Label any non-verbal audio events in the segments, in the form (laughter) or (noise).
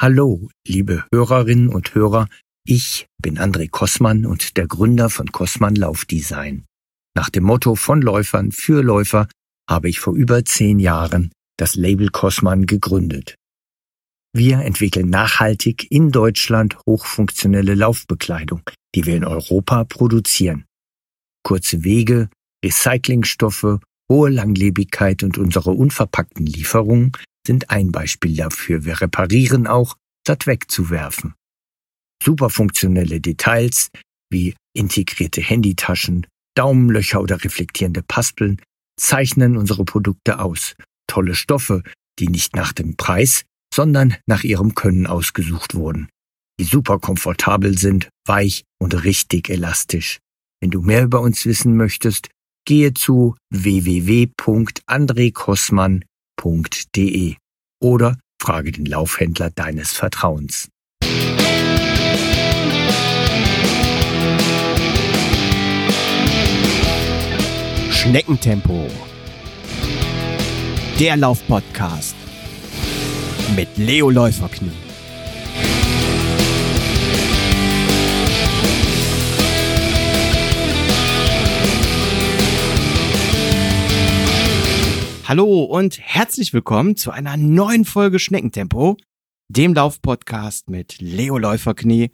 Hallo, liebe Hörerinnen und Hörer, ich bin André Kossmann und der Gründer von Kossmann Laufdesign. Nach dem Motto von Läufern für Läufer habe ich vor über zehn Jahren das Label Kossmann gegründet. Wir entwickeln nachhaltig in Deutschland hochfunktionelle Laufbekleidung, die wir in Europa produzieren. Kurze Wege, Recyclingstoffe, hohe Langlebigkeit und unsere unverpackten Lieferungen sind ein Beispiel dafür. Wir reparieren auch, statt wegzuwerfen. Superfunktionelle Details wie integrierte Handytaschen, Daumenlöcher oder reflektierende Paspeln zeichnen unsere Produkte aus. Tolle Stoffe, die nicht nach dem Preis, sondern nach ihrem Können ausgesucht wurden. Die super komfortabel sind, weich und richtig elastisch. Wenn du mehr über uns wissen möchtest, gehe zu www.andrekossmann.de oder frage den Laufhändler deines Vertrauens. Schneckentempo. Der Laufpodcast mit Leo Läuferknie. Hallo und herzlich willkommen zu einer neuen Folge Schneckentempo, dem Laufpodcast mit Leo Läuferknie.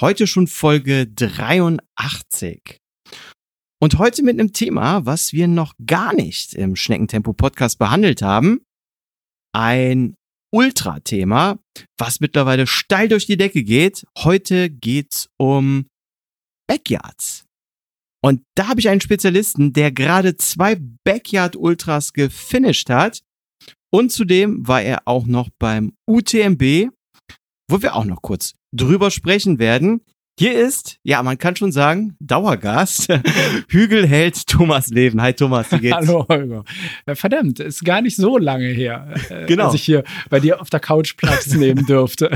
Heute schon Folge 83. Und heute mit einem Thema, was wir noch gar nicht im Schneckentempo Podcast behandelt haben. Ein Ultra-Thema, was mittlerweile steil durch die Decke geht. Heute geht's um Backyards. Und da habe ich einen Spezialisten, der gerade zwei Backyard Ultras gefinisht hat. Und zudem war er auch noch beim UTMB, wo wir auch noch kurz drüber sprechen werden. Hier ist, ja, man kann schon sagen, Dauergast, (laughs) Hügelheld Thomas Leven. Hi Thomas, wie geht's? Hallo Holger. Verdammt, ist gar nicht so lange her, äh, (laughs) genau. als ich hier bei dir auf der Couch Platz nehmen durfte.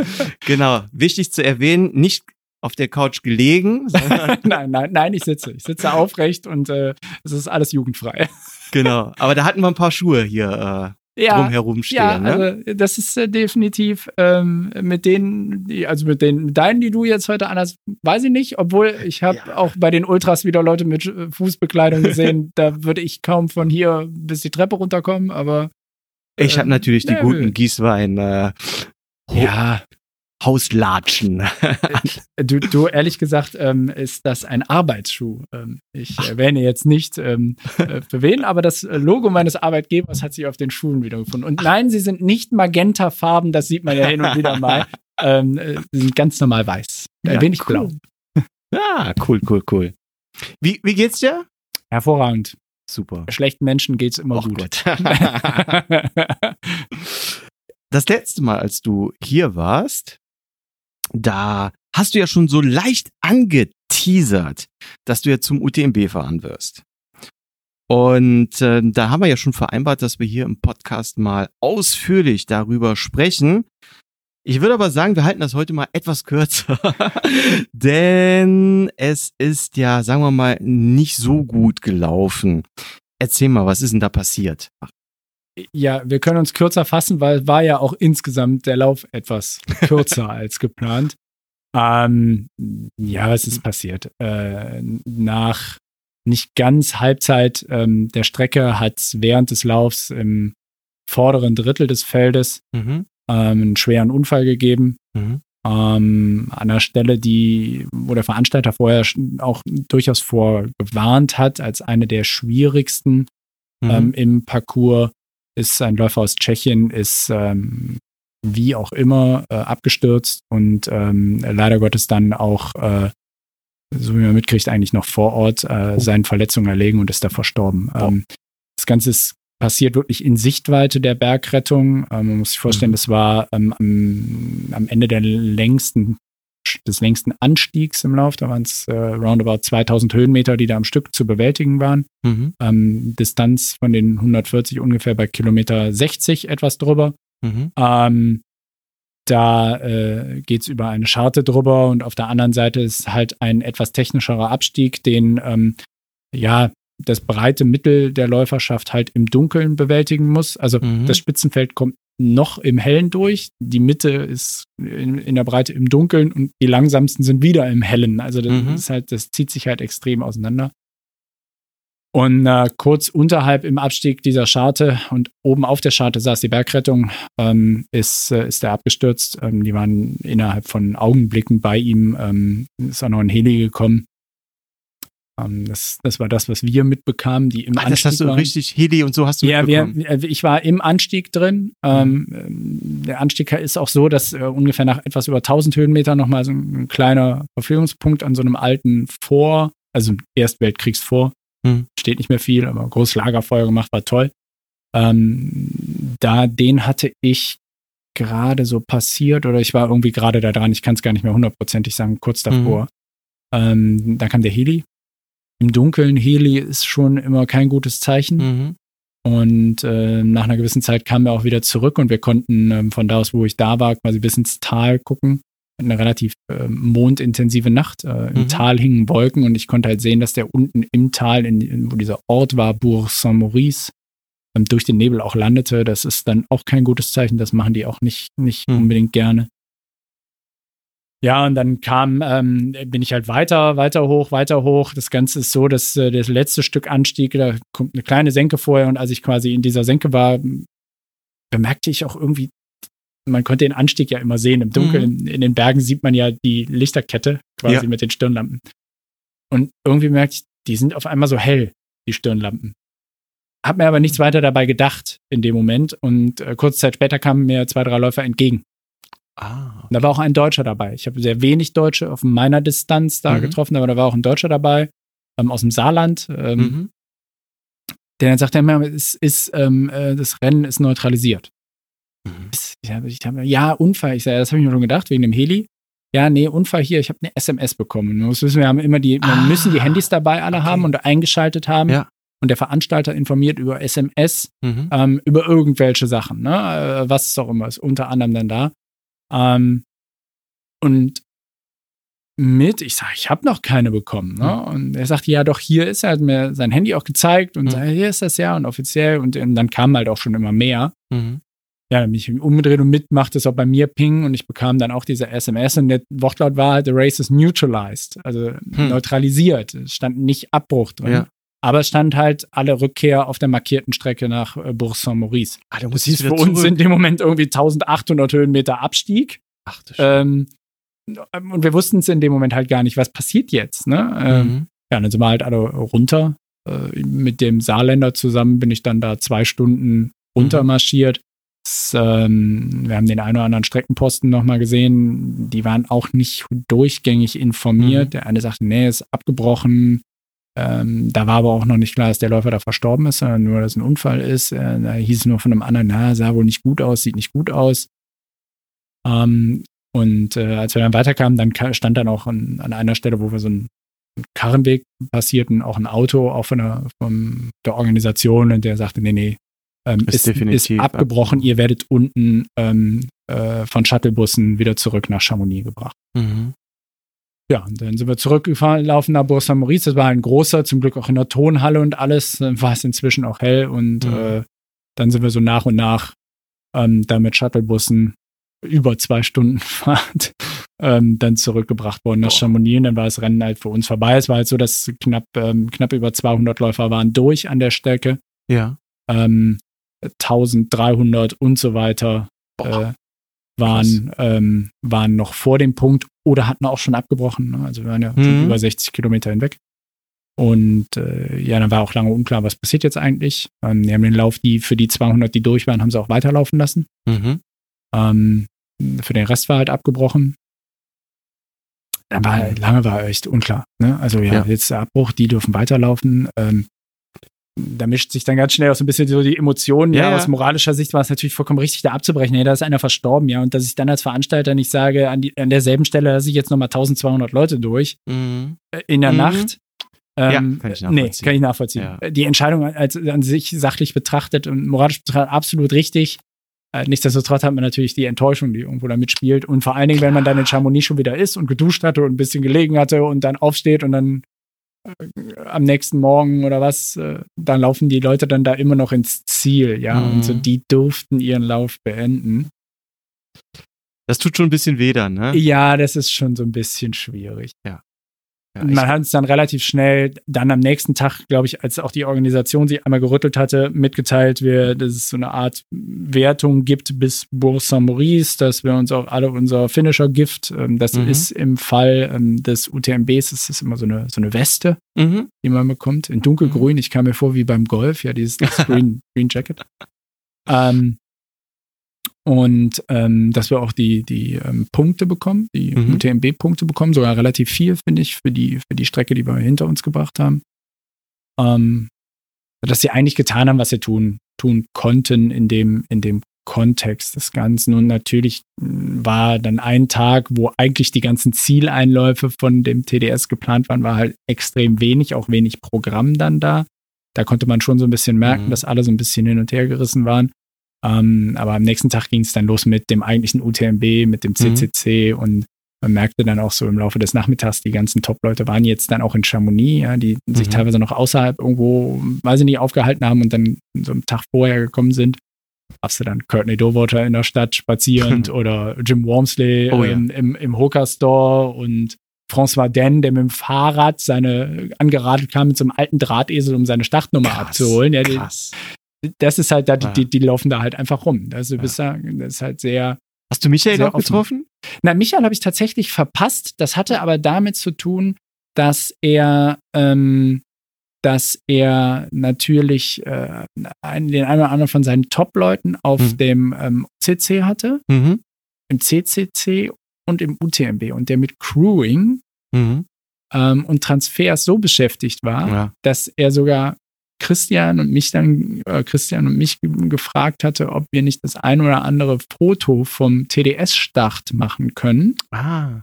(laughs) genau, wichtig zu erwähnen, nicht auf der Couch gelegen. (laughs) nein, nein, nein, ich sitze. Ich sitze aufrecht und äh, es ist alles jugendfrei. (laughs) genau, aber da hatten wir ein paar Schuhe hier äh, ja, drumherum stehen. Ja, ne? also das ist äh, definitiv ähm, mit denen, die, also mit den mit deinen, die du jetzt heute anders, weiß ich nicht, obwohl ich habe ja. auch bei den Ultras wieder Leute mit äh, Fußbekleidung gesehen. (laughs) da würde ich kaum von hier bis die Treppe runterkommen, aber ich habe natürlich die guten Gießwein äh, ja. Hauslatschen. (laughs) du, du, ehrlich gesagt, ähm, ist das ein Arbeitsschuh. Ähm, ich Ach. erwähne jetzt nicht ähm, äh, für wen, aber das Logo meines Arbeitgebers hat sich auf den Schuhen wiedergefunden. Und nein, sie sind nicht magentafarben, das sieht man ja hin und wieder (laughs) mal. Ähm, äh, sie sind ganz normal weiß. Ein ja, wenig cool. blau. (laughs) Ah, cool, cool, cool. Wie, wie geht's dir? Hervorragend. Super. Schlechten Menschen geht's immer Och gut. das letzte Mal, als du hier warst, da hast du ja schon so leicht angeteasert, dass du ja zum UTMB fahren wirst. Und äh, da haben wir ja schon vereinbart, dass wir hier im Podcast mal ausführlich darüber sprechen. Ich würde aber sagen, wir halten das heute mal etwas kürzer, (laughs) denn es ist ja, sagen wir mal, nicht so gut gelaufen. Erzähl mal, was ist denn da passiert? Ja, wir können uns kürzer fassen, weil war ja auch insgesamt der Lauf etwas (laughs) kürzer als geplant. Ähm, ja, was ist passiert? Äh, nach nicht ganz Halbzeit ähm, der Strecke hat es während des Laufs im vorderen Drittel des Feldes mhm. ähm, einen schweren Unfall gegeben. Mhm. Ähm, an einer Stelle, die, wo der Veranstalter vorher auch durchaus vorgewarnt hat, als eine der schwierigsten mhm. ähm, im Parcours ist ein Läufer aus Tschechien, ist ähm, wie auch immer äh, abgestürzt und ähm, leider Gottes dann auch, äh, so wie man mitkriegt, eigentlich noch vor Ort äh, seinen Verletzungen erlegen und ist da verstorben. Oh. Ähm, das Ganze ist passiert wirklich in Sichtweite der Bergrettung. Ähm, man muss sich vorstellen, mhm. das war ähm, am, am, Ende der längsten, des längsten Anstiegs im Lauf. Da waren es äh, roundabout 2000 Höhenmeter, die da am Stück zu bewältigen waren. Mhm. Ähm, Distanz von den 140 ungefähr bei Kilometer 60 etwas drüber. Mhm. Ähm, da äh, geht es über eine Scharte drüber und auf der anderen Seite ist halt ein etwas technischerer Abstieg, den ähm, ja das breite Mittel der Läuferschaft halt im Dunkeln bewältigen muss. Also mhm. das Spitzenfeld kommt noch im Hellen durch. Die Mitte ist in, in, der Breite im Dunkeln und die langsamsten sind wieder im Hellen. Also das mhm. ist halt, das zieht sich halt extrem auseinander. Und äh, kurz unterhalb im Abstieg dieser Scharte und oben auf der Scharte saß die Bergrettung, ähm, ist, äh, ist er abgestürzt. Ähm, die waren innerhalb von Augenblicken bei ihm. Ähm, ist auch noch ein Heli gekommen. Ähm, das, das war das, was wir mitbekamen, die im Ach, Anstieg das hast du waren. richtig Heli und so hast du Ja, wir, ich war im Anstieg drin. Mhm. Ähm, der Anstieg ist auch so, dass äh, ungefähr nach etwas über 1000 Höhenmetern nochmal so ein kleiner Verfügungspunkt an so einem alten Vor, also Erstweltkriegsvor, hm. Steht nicht mehr viel, aber großes Lagerfeuer gemacht, war toll. Ähm, da, den hatte ich gerade so passiert oder ich war irgendwie gerade da dran, ich kann es gar nicht mehr hundertprozentig sagen, kurz mhm. davor. Mhm. Ähm, da kam der Heli. Im Dunkeln, Heli ist schon immer kein gutes Zeichen. Mhm. Und äh, nach einer gewissen Zeit kamen wir auch wieder zurück und wir konnten ähm, von da aus, wo ich da war, quasi bis ins Tal gucken eine relativ äh, mondintensive Nacht. Äh, Im mhm. Tal hingen Wolken und ich konnte halt sehen, dass der unten im Tal, in, in, wo dieser Ort war, Bourg Saint-Maurice, ähm, durch den Nebel auch landete. Das ist dann auch kein gutes Zeichen. Das machen die auch nicht, nicht mhm. unbedingt gerne. Ja, und dann kam, ähm, bin ich halt weiter, weiter hoch, weiter hoch. Das Ganze ist so, dass äh, das letzte Stück Anstieg, da kommt eine kleine Senke vorher und als ich quasi in dieser Senke war, bemerkte ich auch irgendwie man konnte den Anstieg ja immer sehen. Im Dunkeln, mhm. in den Bergen sieht man ja die Lichterkette quasi ja. mit den Stirnlampen. Und irgendwie merkte ich, die sind auf einmal so hell, die Stirnlampen. Hab mir aber nichts weiter dabei gedacht in dem Moment. Und äh, kurze Zeit später kamen mir zwei, drei Läufer entgegen. Ah. Okay. Da war auch ein Deutscher dabei. Ich habe sehr wenig Deutsche auf meiner Distanz da mhm. getroffen, aber da war auch ein Deutscher dabei, ähm, aus dem Saarland. Ähm, mhm. Der dann sagte, es ist, ähm, äh, das Rennen ist neutralisiert. Mhm. Ich hab, ich hab, ja, Unfall. Ich sage, das habe ich mir schon gedacht, wegen dem Heli. Ja, nee, Unfall hier, ich habe eine SMS bekommen. Man muss wissen, wir haben immer die, ah, wir müssen die Handys dabei alle okay. haben und eingeschaltet haben. Ja. Und der Veranstalter informiert über SMS, mhm. ähm, über irgendwelche Sachen, ne? Äh, was es auch immer ist, unter anderem dann da. Ähm, und mit, ich sage, ich habe noch keine bekommen. Ne? Mhm. Und er sagte, ja, doch, hier ist er, hat mir sein Handy auch gezeigt und mhm. sagt, hier ist das ja und offiziell. Und, und dann kamen halt auch schon immer mehr. Mhm ja, dann bin ich umgedreht und mitmachte es auch bei mir ping und ich bekam dann auch diese SMS und der Wortlaut war, the race is neutralized, also hm. neutralisiert. Es stand nicht Abbruch drin. Ja. Aber es stand halt alle Rückkehr auf der markierten Strecke nach äh, Bourg Saint-Maurice. Ah, das hieß für uns in dem Moment irgendwie 1800 Höhenmeter Abstieg. Ach, das ähm, und wir wussten es in dem Moment halt gar nicht, was passiert jetzt. Ne? Ähm, mhm. ja, dann sind wir halt alle runter. Äh, mit dem Saarländer zusammen bin ich dann da zwei Stunden runtermarschiert. Mhm ähm, wir haben den einen oder anderen Streckenposten nochmal gesehen, die waren auch nicht durchgängig informiert. Mhm. Der eine sagte, nee, ist abgebrochen. Ähm, da war aber auch noch nicht klar, dass der Läufer da verstorben ist, sondern nur, dass es ein Unfall ist. Äh, da hieß es nur von einem anderen, na, sah wohl nicht gut aus, sieht nicht gut aus. Ähm, und äh, als wir dann weiterkamen, dann stand dann auch an, an einer Stelle, wo wir so einen Karrenweg passierten, auch ein Auto, auch von der, von der Organisation, und der sagte, nee, nee, ähm, ist, ist, ist, abgebrochen. Ihr werdet unten ähm, äh, von Shuttlebussen wieder zurück nach Chamonix gebracht. Mhm. Ja, und dann sind wir zurückgefahren, laufen nach Bourg Saint-Maurice. Das war ein großer, zum Glück auch in der Tonhalle und alles. Dann war es inzwischen auch hell und mhm. äh, dann sind wir so nach und nach ähm, da mit Shuttlebussen über zwei Stunden (laughs) Fahrt ähm, dann zurückgebracht worden nach Chamonix. Und dann war das Rennen halt für uns vorbei. Es war halt so, dass knapp, ähm, knapp über 200 Läufer waren durch an der Strecke. Ja. Ähm, 1300 und so weiter äh, waren, ähm, waren noch vor dem Punkt oder hatten auch schon abgebrochen. Ne? Also wir waren ja mhm. über 60 Kilometer hinweg. Und äh, ja, dann war auch lange unklar, was passiert jetzt eigentlich. Ähm, die haben den Lauf, die für die 200, die durch waren, haben sie auch weiterlaufen lassen. Mhm. Ähm, für den Rest war halt abgebrochen. War lange war echt unklar. Ne? Also ja, ja, jetzt der Abbruch, die dürfen weiterlaufen. Ähm, da mischt sich dann ganz schnell auch so ein bisschen so die Emotionen. Ja, ja, aus moralischer Sicht war es natürlich vollkommen richtig, da abzubrechen. Ja, da ist einer verstorben, ja. Und dass ich dann als Veranstalter nicht sage, an, die, an derselben Stelle lasse ich jetzt nochmal 1200 Leute durch mhm. Äh, in der mhm. Nacht. Ähm, ja, kann ich nachvollziehen. Nee, kann ich nachvollziehen. Ja. Die Entscheidung als an sich sachlich betrachtet und moralisch betrachtet absolut richtig. Äh, nichtsdestotrotz hat man natürlich die Enttäuschung, die irgendwo da mitspielt. Und vor allen Dingen, Klar. wenn man dann in Chamonix schon wieder ist und geduscht hatte und ein bisschen gelegen hatte und dann aufsteht und dann äh, am nächsten Morgen oder was, äh, dann laufen die Leute dann da immer noch ins Ziel, ja. Mhm. Und so, die durften ihren Lauf beenden. Das tut schon ein bisschen weh dann, ne? Ja, das ist schon so ein bisschen schwierig. Ja, Man hat es dann relativ schnell, dann am nächsten Tag, glaube ich, als auch die Organisation sich einmal gerüttelt hatte, mitgeteilt, wir, dass es so eine Art Wertung gibt bis Bourg-Saint-Maurice, dass wir uns auch alle unser Finisher-Gift, ähm, das Mhm. ist im Fall ähm, des UTMBs, das ist immer so eine, so eine Weste, mhm. die man bekommt, in dunkelgrün. Ich kam mir vor wie beim Golf, ja, dieses das (laughs) Green, Green Jacket. Ähm, und ähm, dass wir auch die, die ähm, Punkte bekommen, die Mhm. UTMB-Punkte bekommen, sogar relativ viel, finde ich, für die, für die Strecke, die wir hinter uns gebracht haben. Ähm, dass sie eigentlich getan haben, was sie tun, tun konnten in dem, in dem Kontext des Ganzen. Und natürlich mh, war dann ein Tag, wo eigentlich die ganzen Zieleinläufe von dem TDS geplant waren, war halt extrem wenig, auch wenig Programm dann da. Da konnte man schon so ein bisschen merken, Mhm. dass alle so ein bisschen hin und her gerissen waren. Ähm, aber am nächsten Tag ging es dann los mit dem eigentlichen UTMB, mit dem CCC und man merkte dann auch so im Laufe des Nachmittags, die ganzen Top-Leute waren jetzt dann auch in Chamonix, ja, die sich Mhm. teilweise noch außerhalb irgendwo, weiß ich nicht, aufgehalten haben und dann so einen Tag vorher gekommen sind. Hast du dann Courtney Dowater in der Stadt spazierend (laughs) oder Jim Wormsley Oh ja. ähm, im, im Hooker Store und François Den, der mit dem Fahrrad seine angeradelt kam mit so einem alten Drahtesel, um seine Startnummer Krass, abzuholen. Ja, Krass. Das ist halt, da, die, Ja. die, die laufen da halt einfach rum. Also du bist da, das ist halt sehr. Hast du Michael auch offen. getroffen? Na, Michael habe ich tatsächlich verpasst. Das hatte aber damit zu tun, dass er, ähm, dass er natürlich äh, einen, den einen oder anderen von seinen Top-Leuten auf Mhm. dem ähm, CC hatte, Mhm. im CCC und im UTMB und der mit Crewing Mhm. ähm, und Transfers so beschäftigt war, Ja. dass er sogar Christian und mich dann, äh, Christian und mich ge- gefragt hatte, ob wir nicht das ein oder andere Foto vom TDS-Start machen können, Ah.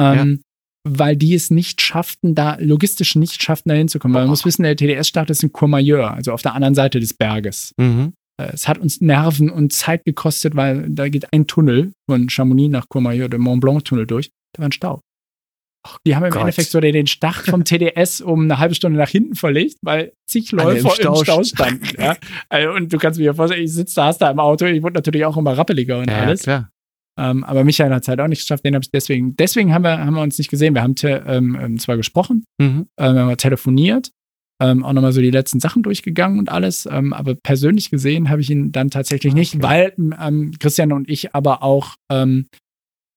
ähm, weil die es nicht schafften, da logistisch nicht schafften, da hinzukommen. Weil man muss wissen, der TDS-Start ist in Courmayeur, also auf der anderen Seite des Berges. Mhm. Äh, Es hat uns Nerven und Zeit gekostet, weil da geht ein Tunnel von Chamonix nach Courmayeur, der Mont Blanc-Tunnel durch. Da war ein Stau. Die haben im Gott. Endeffekt so den Start vom TDS um eine halbe Stunde nach hinten verlegt, weil zig Alle im Läufer im Stau Stau, standen. ja. Also, Und du kannst mir vorstellen, ich sitze da, hast da im Auto, ich wurde natürlich auch immer rappeliger und Ja, alles. klar. Ähm, aber Michael hat es halt auch nicht geschafft, den habe ich deswegen. Deswegen haben wir, haben wir uns nicht gesehen. Wir haben ähm, ähm, zwar gesprochen, Mhm. äh, wir haben telefoniert, ähm, auch nochmal so die letzten Sachen durchgegangen und alles, ähm, aber persönlich gesehen habe ich ihn dann tatsächlich nicht, Okay. weil ähm, Christian und ich aber auch ähm,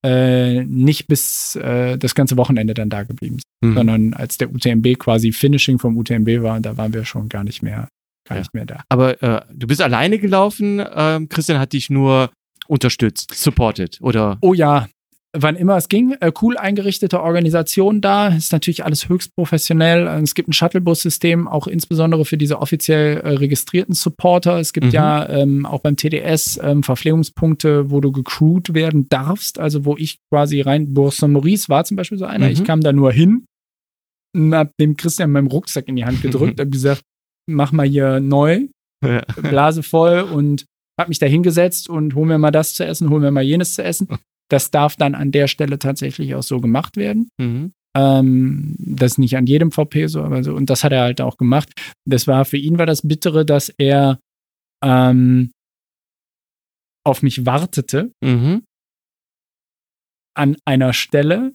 äh, nicht bis äh, das ganze Wochenende dann da geblieben sind, Mhm. sondern als der UTMB quasi Finishing vom UTMB war, da waren wir schon gar nicht mehr, gar Ja. nicht mehr da. Aber äh, du bist alleine gelaufen. Ähm, Christian hat dich nur unterstützt, supported oder? Oh ja, wann immer es ging, äh, cool eingerichtete Organisation da. Ist natürlich alles höchst professionell. Äh, Es gibt ein Shuttlebus-System, auch insbesondere für diese offiziell äh, registrierten Supporter. Es gibt Mhm. ja ähm, auch beim TDS ähm, Verpflegungspunkte, wo du gecrewt werden darfst. Also wo ich quasi rein, Bourg-Saint-Maurice war zum Beispiel so einer. Mhm. Ich kam da nur hin, hab dem Christian meinen Rucksack in die Hand gedrückt, (laughs) hab gesagt, mach mal hier neu, Ja. Blase voll und hab mich da hingesetzt und hol mir mal das zu essen, hol mir mal jenes zu essen. Das darf dann an der Stelle tatsächlich auch so gemacht werden. Mhm. Ähm, das ist nicht an jedem VP so, aber so. Und das hat er halt auch gemacht. Das war für ihn war das Bittere, dass er ähm, auf mich wartete Mhm. an einer Stelle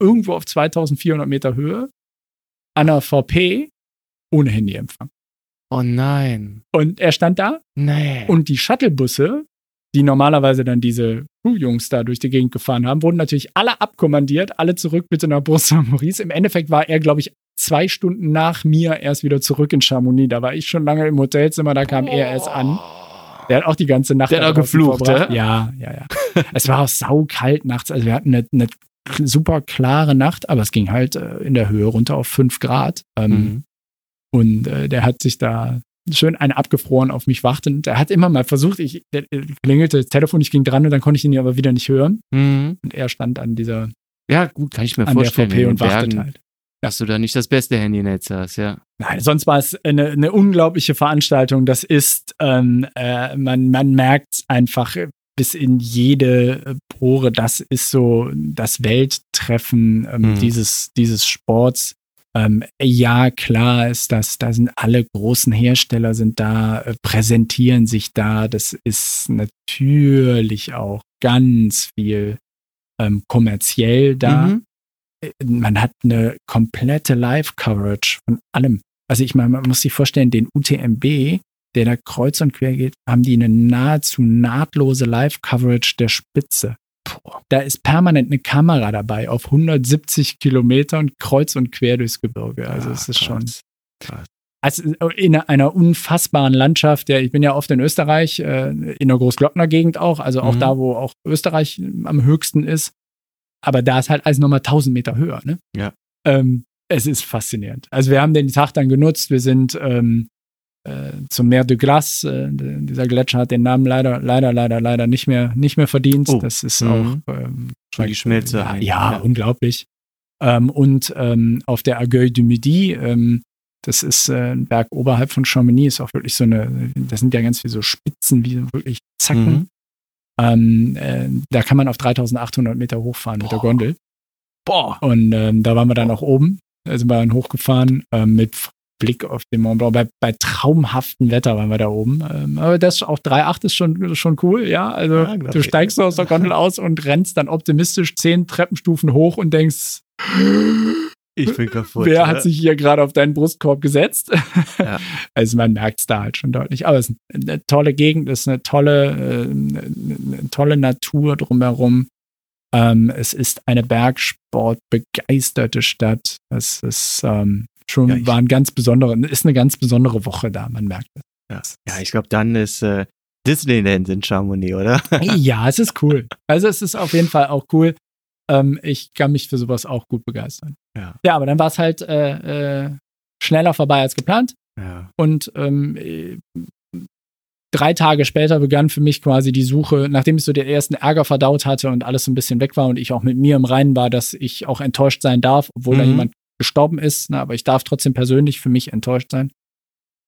irgendwo auf 2400 Meter Höhe an einer VP ohne Handyempfang. Oh nein. Und er stand da Nee. Und die Shuttlebusse, die normalerweise dann diese Crew-Jungs da durch die Gegend gefahren haben, wurden natürlich alle abkommandiert, alle zurück bitte nach Bourg-Saint-Maurice. (laughs) Im Endeffekt war er, glaube ich, zwei Stunden nach mir erst wieder zurück in Chamonix. Da war ich schon lange im Hotelzimmer, da kam er erst an. Der hat auch die ganze Nacht Der hat auch geflucht, verbracht. ja? Ja, ja, ja. es war auch saukalt nachts. Also wir hatten eine, eine super klare Nacht, aber es ging halt äh, in der Höhe runter auf fünf Grad. Ähm, Mhm. und äh, der hat sich da schön einen abgefroren auf mich wartend. Er hat immer mal versucht, ich der, der klingelte das Telefon, ich ging dran und dann konnte ich ihn aber wieder nicht hören. Mhm. Und er stand an dieser, Ja, gut, kann ich mir an der vorstellen. VP in und wartet halt. Dass du da nicht das beste Handynetz hast, ja. Nein, sonst war es eine, eine unglaubliche Veranstaltung. Das ist, ähm, äh, man, man merkt einfach bis in jede äh, Pore, das ist so das Welttreffen ähm, Mhm. dieses, dieses Sports. Ähm, ja, klar ist das, da sind alle großen Hersteller sind da, äh, präsentieren sich da. Das ist natürlich auch ganz viel ähm, kommerziell da. Mhm. Äh, Man hat eine komplette Live-Coverage von allem. Also ich meine, man muss sich vorstellen, den UTMB, der da kreuz und quer geht, haben die eine nahezu nahtlose Live-Coverage der Spitze. Da ist permanent eine Kamera dabei auf 170 Kilometer und kreuz und quer durchs Gebirge. Also Ja, es ist krass. schon. Krass. Also in einer unfassbaren Landschaft. Ja, ich bin ja oft in Österreich, äh, in der Großglockner Gegend auch, also auch Mhm. da, wo auch Österreich am höchsten ist. Aber da ist halt alles nochmal 1000 Meter höher. Ne? Ja. Ähm, es ist faszinierend. Also wir haben den Tag dann genutzt. Wir sind ähm, äh, zum Meer de Glace. Äh, dieser Gletscher hat den Namen leider, leider, leider, leider nicht mehr, nicht mehr verdient. Oh. Das ist Mhm. auch ähm, die Schmelze. ja, ja, unglaublich. Ähm, und ähm, auf der Agueil du Midi, ähm, das ist äh, ein Berg oberhalb von Chamonix, ist auch wirklich so eine, das sind ja ganz viele so Spitzen, wie wirklich Zacken. Mhm. Ähm, äh, da kann man auf 3800 Meter hochfahren mit der Boah. Gondel. Boah. Und ähm, da waren wir dann auch oben, wir dann hochgefahren ähm, mit Blick auf den Mont Blanc. Bei, bei traumhaftem Wetter waren wir da oben. Ähm, aber das auch 3,8 ist schon, schon cool, ja. Also Ja, du steigst aus der Gondel aus und rennst dann optimistisch zehn Treppenstufen hoch und denkst, Ich bin kaputt. wer hat sich hier gerade auf deinen Brustkorb gesetzt? Ja. (laughs) Also man merkt es da halt schon deutlich. Aber es ist eine tolle Gegend, es ist eine tolle, äh, eine, eine tolle Natur drumherum. Ähm, es ist eine Bergsport-begeisterte Stadt. Es ist ähm, schon Ja, war ein ganz besondere, ist eine ganz besondere Woche da, man merkt es. Ja, ja ich glaube, dann ist äh, Disneyland in Chamonix, oder? ja, es ist cool. Also es ist auf jeden Fall auch cool. Ähm, ich kann mich für sowas auch gut begeistern. Ja. Ja, aber dann war es halt äh, äh, schneller vorbei als geplant. Ja. Und ähm, äh, drei Tage später begann für mich quasi die Suche, nachdem ich so den ersten Ärger verdaut hatte und alles so ein bisschen weg war und ich auch mit mir im Reinen war, dass ich auch enttäuscht sein darf, obwohl da Mhm. jemand gestorben ist, ne, aber ich darf trotzdem persönlich für mich enttäuscht sein.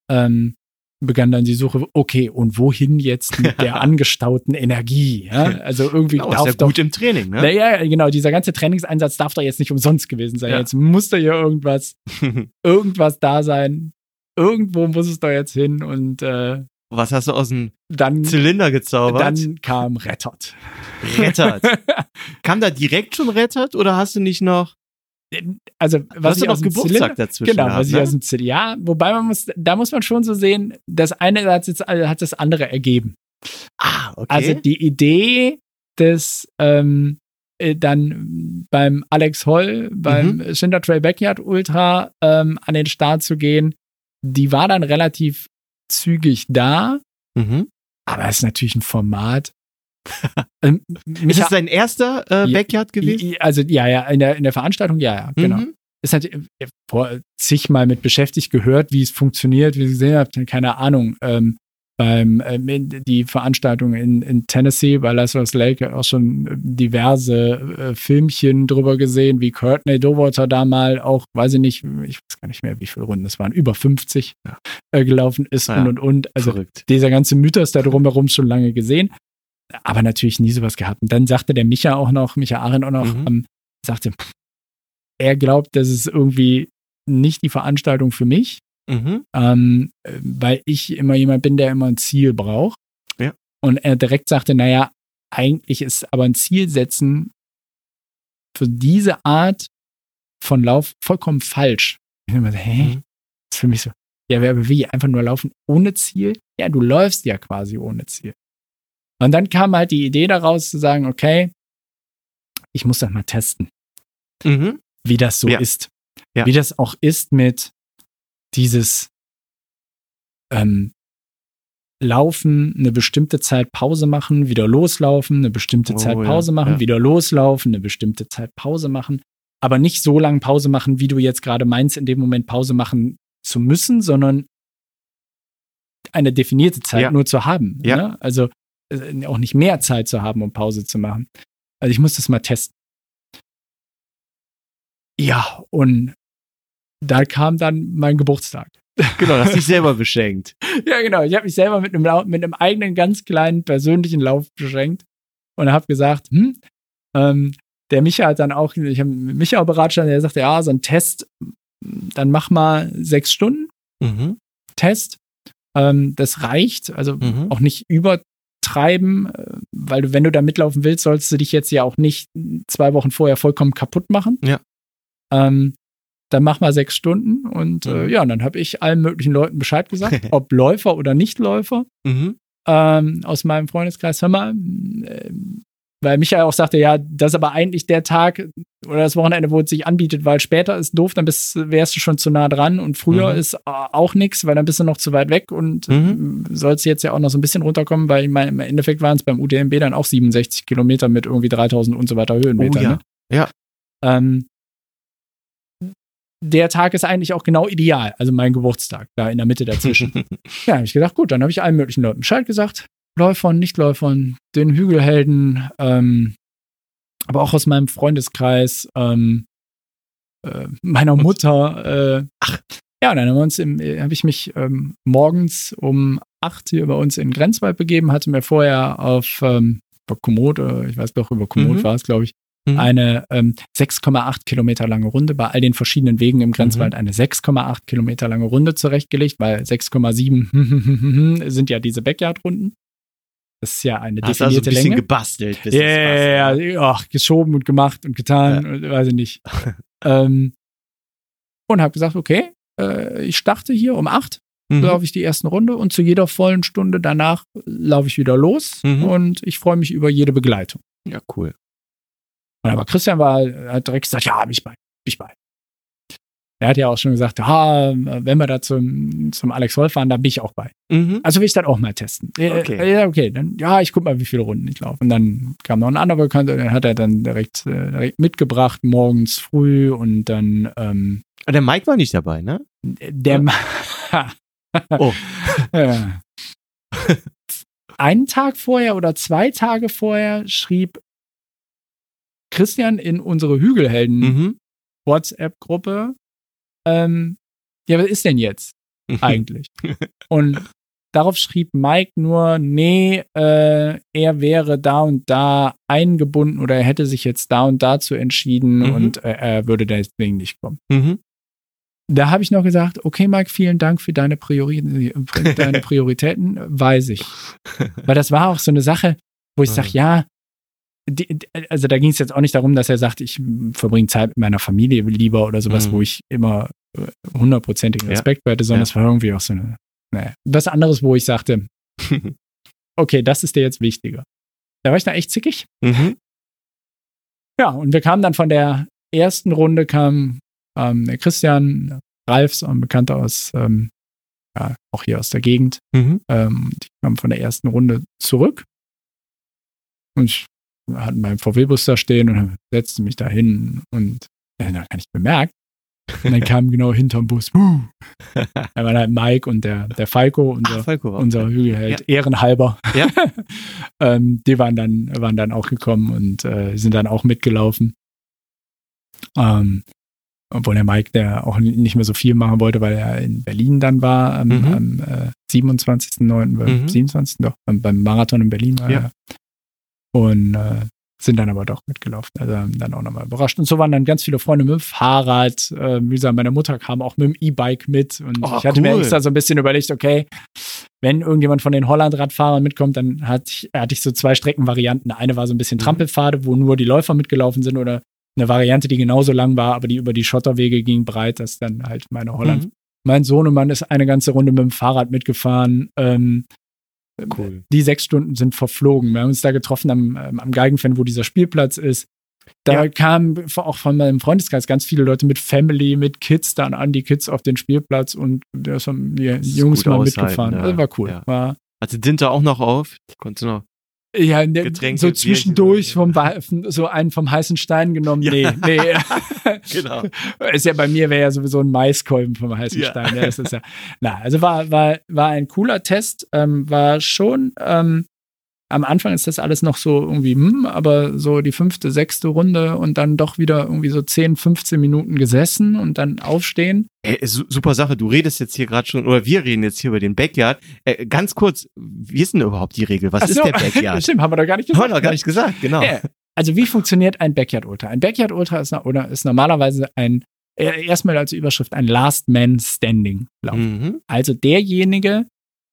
Ähm, begann dann die Suche, okay, und wohin jetzt mit der (laughs) angestauten Energie? Ja? Also irgendwie Genau, ist darf ja doch gut im Training, ne? naja, genau, dieser ganze Trainingseinsatz darf doch jetzt nicht umsonst gewesen sein. Ja. Jetzt muss da hier irgendwas, (laughs) irgendwas da sein. Irgendwo muss es doch jetzt hin und äh, Was hast du aus dem dann, Zylinder gezaubert? dann kam Rettert. Rettert. (laughs) Kam da direkt schon Rettert oder hast du nicht noch. Also, Was ich noch aus dem Geburtstag Zylinder, dazwischen Genau, was ich ne? aus dem Zylinder, ja, wobei man muss, da muss man schon so sehen, das eine hat, jetzt, hat das andere ergeben. Ah, okay. Also die Idee des ähm, äh, dann beim Alex Holl, beim Mhm. Shinda Trail Backyard Ultra ähm, an den Start zu gehen, die war dann relativ zügig da, mhm. aber es ist natürlich ein Format. Ähm, Ist es dein erster äh, Backyard gewesen? also ja, ja, in der, in der Veranstaltung, ja, ja, genau. Mhm. Ist halt äh, vor zigmal mit beschäftigt, gehört, wie es funktioniert, wie ich gesehen habe, keine Ahnung. Ähm, beim ähm, in- die Veranstaltung in, in Tennessee bei Lazarus Lake auch schon diverse äh, Filmchen drüber gesehen, wie Courtney Dowater da mal auch, weiß ich nicht, ich weiß gar nicht mehr, wie viele Runden es waren, über 50 Ja. äh, gelaufen ist Ja. und und und. Also Verrückt. dieser ganze Mythos da drumherum schon lange gesehen, aber natürlich nie sowas gehabt. Und dann sagte der Micha auch noch, Micha Arendt auch noch, Mhm. ähm, sagte, pff, er glaubt, das ist irgendwie nicht die Veranstaltung für mich, Mhm. ähm, äh, weil ich immer jemand bin, der immer ein Ziel braucht. Ja. Und er direkt sagte, naja, eigentlich ist aber ein Ziel setzen für diese Art von Lauf vollkommen falsch. Ich immer so, hä? Mhm. Das ist für mich so, ja, wer wie? Einfach nur laufen ohne Ziel? Ja, du läufst ja quasi ohne Ziel. Und dann kam halt die Idee daraus zu sagen, okay, ich muss das mal testen Mhm. wie das so Ja. ist. Ja. Wie das auch ist mit dieses ähm, Laufen, eine bestimmte Zeit Pause machen, wieder loslaufen, eine bestimmte Oh, Zeit ja, Pause machen, ja. wieder loslaufen, eine bestimmte Zeit Pause machen. Aber nicht so lange Pause machen, wie du jetzt gerade meinst, in dem Moment Pause machen zu müssen, sondern eine definierte Zeit nur zu haben. Ja. Ne? Also auch nicht mehr Zeit zu haben, um Pause zu machen. Also ich muss das mal testen. Ja, und da kam dann mein Geburtstag. (laughs) Genau, das hast dich selber beschenkt. (laughs) Ja, genau. Ich habe mich selber mit einem, mit einem eigenen ganz kleinen persönlichen Lauf beschenkt und habe gesagt, hm, ähm, der Micha hat dann auch, ich habe mit Micha auch beratschlagt, der sagte, ja, so ein Test dann mach mal sechs Stunden Mhm. Test. Ähm, das reicht, also Mhm. auch nicht übertreiben, äh, weil du, wenn du da mitlaufen willst, sollst du dich jetzt ja auch nicht zwei Wochen vorher vollkommen kaputt machen. Ja. Ähm, dann mach mal sechs Stunden und äh, Mhm. ja, und dann habe ich allen möglichen Leuten Bescheid gesagt, (laughs) ob Läufer oder Nichtläufer Mhm. ähm, aus meinem Freundeskreis. Hör mal, äh, weil Michael auch sagte, ja, das ist aber eigentlich der Tag oder das Wochenende, wo es sich anbietet, weil später ist doof, dann bist, wärst du schon zu nah dran und früher Mhm. ist äh, auch nichts, weil dann bist du noch zu weit weg und Mhm. äh, sollst jetzt ja auch noch so ein bisschen runterkommen, weil ich meine, im Endeffekt waren es beim UTMB dann auch 67 Kilometer mit irgendwie 3000 und so weiter Höhenmeter. Oh ja. Ne? Ja. Ähm, der Tag ist eigentlich auch genau ideal, also mein Geburtstag, da in der Mitte dazwischen. (laughs) Ja, habe ich gesagt, gut, dann habe ich allen möglichen Leuten Bescheid gesagt. Läufern, Nichtläufern, den Hügelhelden, ähm, aber auch aus meinem Freundeskreis, ähm, äh, meiner Mutter. Äh, ach, ja, und dann haben wir uns im, äh, habe ich mich ähm, morgens um acht hier bei uns in Grenzwald begeben, hatte mir vorher auf ähm, über Komoot, äh, ich weiß doch, über Komoot Mhm. war es, glaube ich, Mhm. eine ähm, 6,8 Kilometer lange Runde bei all den verschiedenen Wegen im Mhm. Grenzwald eine 6,8 Kilometer lange Runde zurechtgelegt, weil 6,7 (laughs) sind ja diese Backyard-Runden. Das ist ja eine Hast also ein definierte bisschen Länge. gebastelt. Ja, passt, ja, ja, ach, geschoben und gemacht und getan, und weiß ich nicht. (laughs) ähm, und habe gesagt, okay, äh, ich starte hier um 8, Mhm. laufe ich die erste Runde und zu jeder vollen Stunde danach laufe ich wieder los Mhm. und ich freue mich über jede Begleitung. Ja, cool. Und aber Christian war, hat direkt gesagt, ja, bin ich bei, bin ich bei. Er hat ja auch schon gesagt, ja, wenn wir da zum, zum Alex Holl fahren, da bin ich auch bei. Mhm. Also will ich das auch mal testen. Okay. Ja, okay. Dann, ja, ich guck mal, wie viele Runden ich laufe. Und dann kam noch ein anderer Bekannter, den hat er dann direkt, äh, direkt mitgebracht, morgens früh und dann ähm, Ah, Der Mike war nicht dabei, ne? der Oh. (laughs) Ja. Einen Tag vorher oder zwei Tage vorher schrieb Christian in unsere Hügelhelden Mhm. WhatsApp-Gruppe, ähm, ja, was ist denn jetzt (laughs) eigentlich? Und darauf schrieb Mike nur, nee, äh, er wäre da und da eingebunden oder er hätte sich jetzt da und dazu entschieden Mhm. und äh, er würde deswegen nicht kommen. Mhm. Da habe ich noch gesagt, okay, Mike, vielen Dank für deine, Priori deine (laughs) Prioritäten, weiß ich. Weil das war auch so eine Sache, wo ich sage, ja, die, also da ging es jetzt auch nicht darum, dass er sagt, ich verbringe Zeit mit meiner Familie lieber oder sowas, Mhm. wo ich immer äh, hundertprozentigen Ja. Respekt werde, sondern Ja. es war irgendwie auch so eine, naja, was anderes, wo ich sagte, (laughs) okay, das ist dir jetzt wichtiger. Da war ich da echt zickig. Mhm. Ja, und wir kamen dann von der ersten Runde, kam ähm, der Christian, Ralf, so ein Bekannter aus, ähm, ja, auch hier aus der Gegend, Mhm. ähm, die kamen von der ersten Runde zurück. Und ich hatte meinen VW-Bus da stehen und setzte mich da hin und äh, da gar nicht bemerkt. Und dann kam genau hinterm Bus, uh, (laughs) da waren halt Mike und der, der Falco, unser, Ach, Falco unser. Hügelheld, ehrenhalber. Ja. (laughs) ähm, die waren dann, waren dann auch gekommen und äh, sind dann auch mitgelaufen. Ähm, obwohl der Mike, der auch nicht mehr so viel machen wollte, weil er in Berlin dann war, am, Mhm. am äh, 27.09., beim Mhm. 27. doch, beim, beim Marathon in Berlin war Ja. Und äh, sind dann aber doch mitgelaufen. Also haben dann auch nochmal überrascht. Und so waren dann ganz viele Freunde mit dem Fahrrad. Äh, wie gesagt, meine Mutter kam auch mit dem E-Bike mit. Und Oh, ich hatte mir cool. extra so ein bisschen überlegt, okay, wenn irgendjemand von den Holland-Radfahrern mitkommt, dann hatte ich, hatte ich so zwei Streckenvarianten. Eine war so ein bisschen Mhm. Trampelpfade, wo nur die Läufer mitgelaufen sind oder eine Variante, die genauso lang war, aber die über die Schotterwege ging breit, dass dann halt meine Holland. Mhm. Mein Sohnemann ist eine ganze Runde mit dem Fahrrad mitgefahren. Ähm, Cool. die sechs Stunden sind verflogen. Wir haben uns da getroffen am, ähm, am Geigenfen, wo dieser Spielplatz ist. Da Ja. kamen auch von meinem Freundeskreis ganz viele Leute mit Family, mit Kids dann an die Kids auf den Spielplatz und da haben die Jungs mal mitgefahren. ja. Das war cool. Ja. War, Hatte Dinter auch noch auf? Konntest du noch? Ja, ne, Getränke, so Bierchen, zwischendurch so, vom, so einen vom heißen Stein genommen. Nee, nee. (laughs) (laughs) Genau. ist ja bei mir wäre ja sowieso ein Maiskolben vom heißen Ja. Stein. Ja, das ist ja, na, also war, war, war ein cooler Test, ähm, war schon, ähm, am Anfang ist das alles noch so irgendwie, hm, aber so die fünfte, sechste Runde und dann doch wieder irgendwie so 10, 15 Minuten gesessen und dann aufstehen. Ey, su- super Sache. Du redest jetzt hier gerade schon, oder wir reden jetzt hier über den Backyard. Äh, ganz kurz, wie ist denn überhaupt die Regel? Was Ach ist so, der Backyard? (laughs) Stimmt, haben wir doch gar nicht Haben gesagt. wir noch gar nicht gesagt, genau. Ja. Also wie funktioniert ein Backyard Ultra? Ein Backyard Ultra ist, oder ist normalerweise ein äh, erstmal als Überschrift ein Last Man Standing Lauf. Mhm. Also derjenige,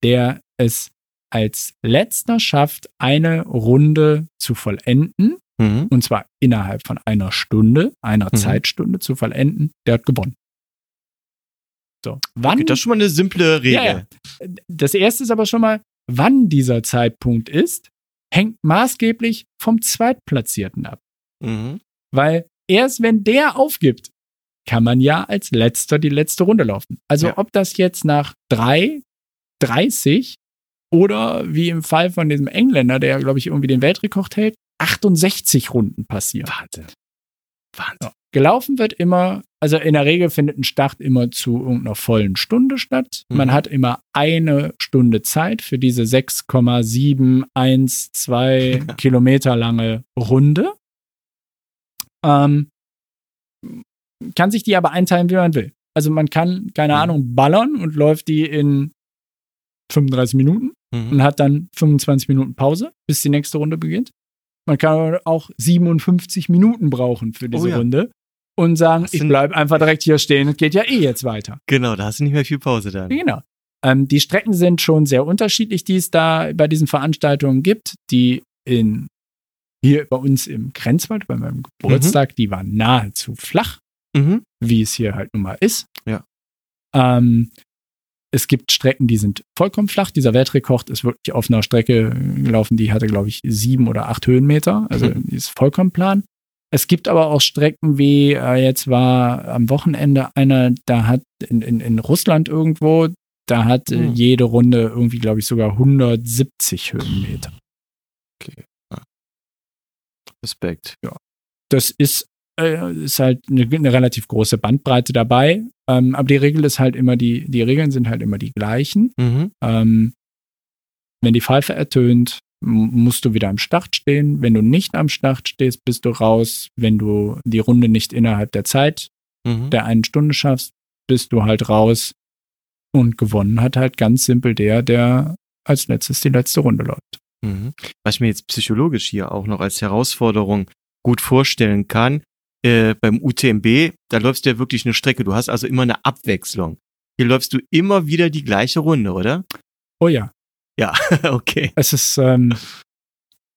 der es als letzter schafft, eine Runde zu vollenden, Mhm. und zwar innerhalb von einer Stunde, einer Mhm. Zeitstunde zu vollenden, der hat gewonnen. So, wann? Okay, das ist schon mal eine simple Regel. Ja, ja. Das erste ist aber schon mal, wann dieser Zeitpunkt ist, hängt maßgeblich vom Zweitplatzierten ab. Mhm. Weil erst wenn der aufgibt, kann man ja als letzter die letzte Runde laufen. Also Ja. ob das jetzt nach drei, 30 oder wie im Fall von diesem Engländer, der, glaube ich, irgendwie den Weltrekord hält, 68 Runden passieren. Wahnsinn. Wahnsinn. Gelaufen wird immer, also in der Regel findet ein Start immer zu irgendeiner vollen Stunde statt. Man Mhm. hat immer eine Stunde Zeit für diese 6,712 (laughs) Kilometer lange Runde. Ähm, kann sich die aber einteilen, wie man will. Also man kann, keine Mhm. Ahnung, ballern und läuft die in 35 Minuten Mhm. und hat dann 25 Minuten Pause, bis die nächste Runde beginnt. Man kann aber auch 57 Minuten brauchen für diese Oh ja. Runde und sagen, ich bleibe einfach direkt hier stehen, es geht ja eh jetzt weiter. Genau, da hast du nicht mehr viel Pause dann. Genau. Ähm, die Strecken sind schon sehr unterschiedlich, die es da bei diesen Veranstaltungen gibt. Die in hier bei uns im Grenzwald, bei meinem Geburtstag, die waren nahezu flach, Mhm. wie es hier halt nun mal ist. Ja. Ähm, es gibt Strecken, die sind vollkommen flach. Dieser Weltrekord ist wirklich auf einer Strecke gelaufen, die hatte, glaube ich, sieben oder acht Höhenmeter. Also Mhm. die ist vollkommen plan. Es gibt aber auch Strecken wie, äh, jetzt war am Wochenende einer, da hat in, in, in Russland irgendwo, da hat äh, Mhm. jede Runde irgendwie, glaube ich, sogar 170 Höhenmeter. Respekt. das ist, äh, ist halt eine, eine relativ große Bandbreite dabei. Ähm, aber die Regel ist halt immer die, die Regeln sind halt immer die gleichen. Mhm. Ähm, wenn die Pfeife ertönt, musst du wieder am Start stehen. Wenn du nicht am Start stehst, bist du raus. Wenn du die Runde nicht innerhalb der Zeit Mhm. der einen Stunde schaffst, bist du halt raus. Und gewonnen hat halt ganz simpel der, der als letztes die letzte Runde läuft. Mhm. Was ich mir jetzt psychologisch hier auch noch als Herausforderung gut vorstellen kann, äh, beim UTMB, da läufst du ja wirklich eine Strecke. Du hast also immer eine Abwechslung. Hier läufst du immer wieder die gleiche Runde, oder? Oh ja, Ja, (laughs) okay. Es ist ähm,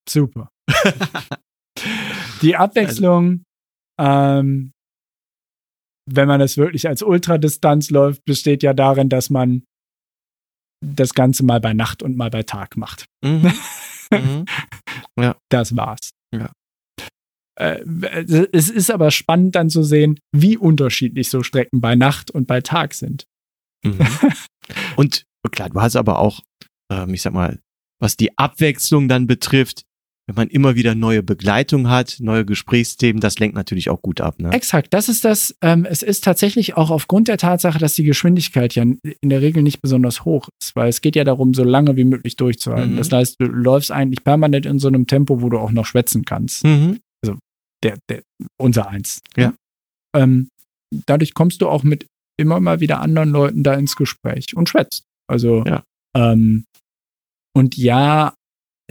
super. (laughs) Die Abwechslung, ähm, wenn man es wirklich als Ultradistanz läuft, besteht ja darin, dass man das Ganze mal bei Nacht und mal bei Tag macht. Mhm. (laughs) Mhm. Das war's. Ja. Äh, es ist aber spannend dann zu sehen, wie unterschiedlich so Strecken bei Nacht und bei Tag sind. Mhm. (laughs) Und klar, du hast aber auch, ähm, ich sag mal, was die Abwechslung dann betrifft, wenn man immer wieder neue Begleitung hat, neue Gesprächsthemen, das lenkt natürlich auch gut ab. Ne? Exakt, das ist das. Ähm, es ist tatsächlich auch aufgrund der Tatsache, dass die Geschwindigkeit ja in der Regel nicht besonders hoch ist, weil es geht ja darum, so lange wie möglich durchzuhalten. Mhm. Das heißt, du läufst eigentlich permanent in so einem Tempo, wo du auch noch schwätzen kannst. Mhm. Der, der, unser Eins. Ja. Ähm, dadurch kommst du auch mit immer mal wieder anderen Leuten da ins Gespräch und schwätzt. Also, Ja. ähm, und ja,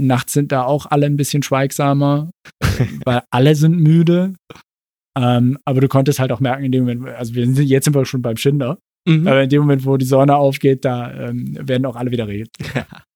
nachts sind da auch alle ein bisschen schweigsamer, (laughs) weil alle sind müde. Ähm, aber du konntest halt auch merken, in dem Moment, also wir sind jetzt sind wir schon beim Schinder, Mhm. aber in dem Moment, wo die Sonne aufgeht, da ähm, werden auch alle wieder reden.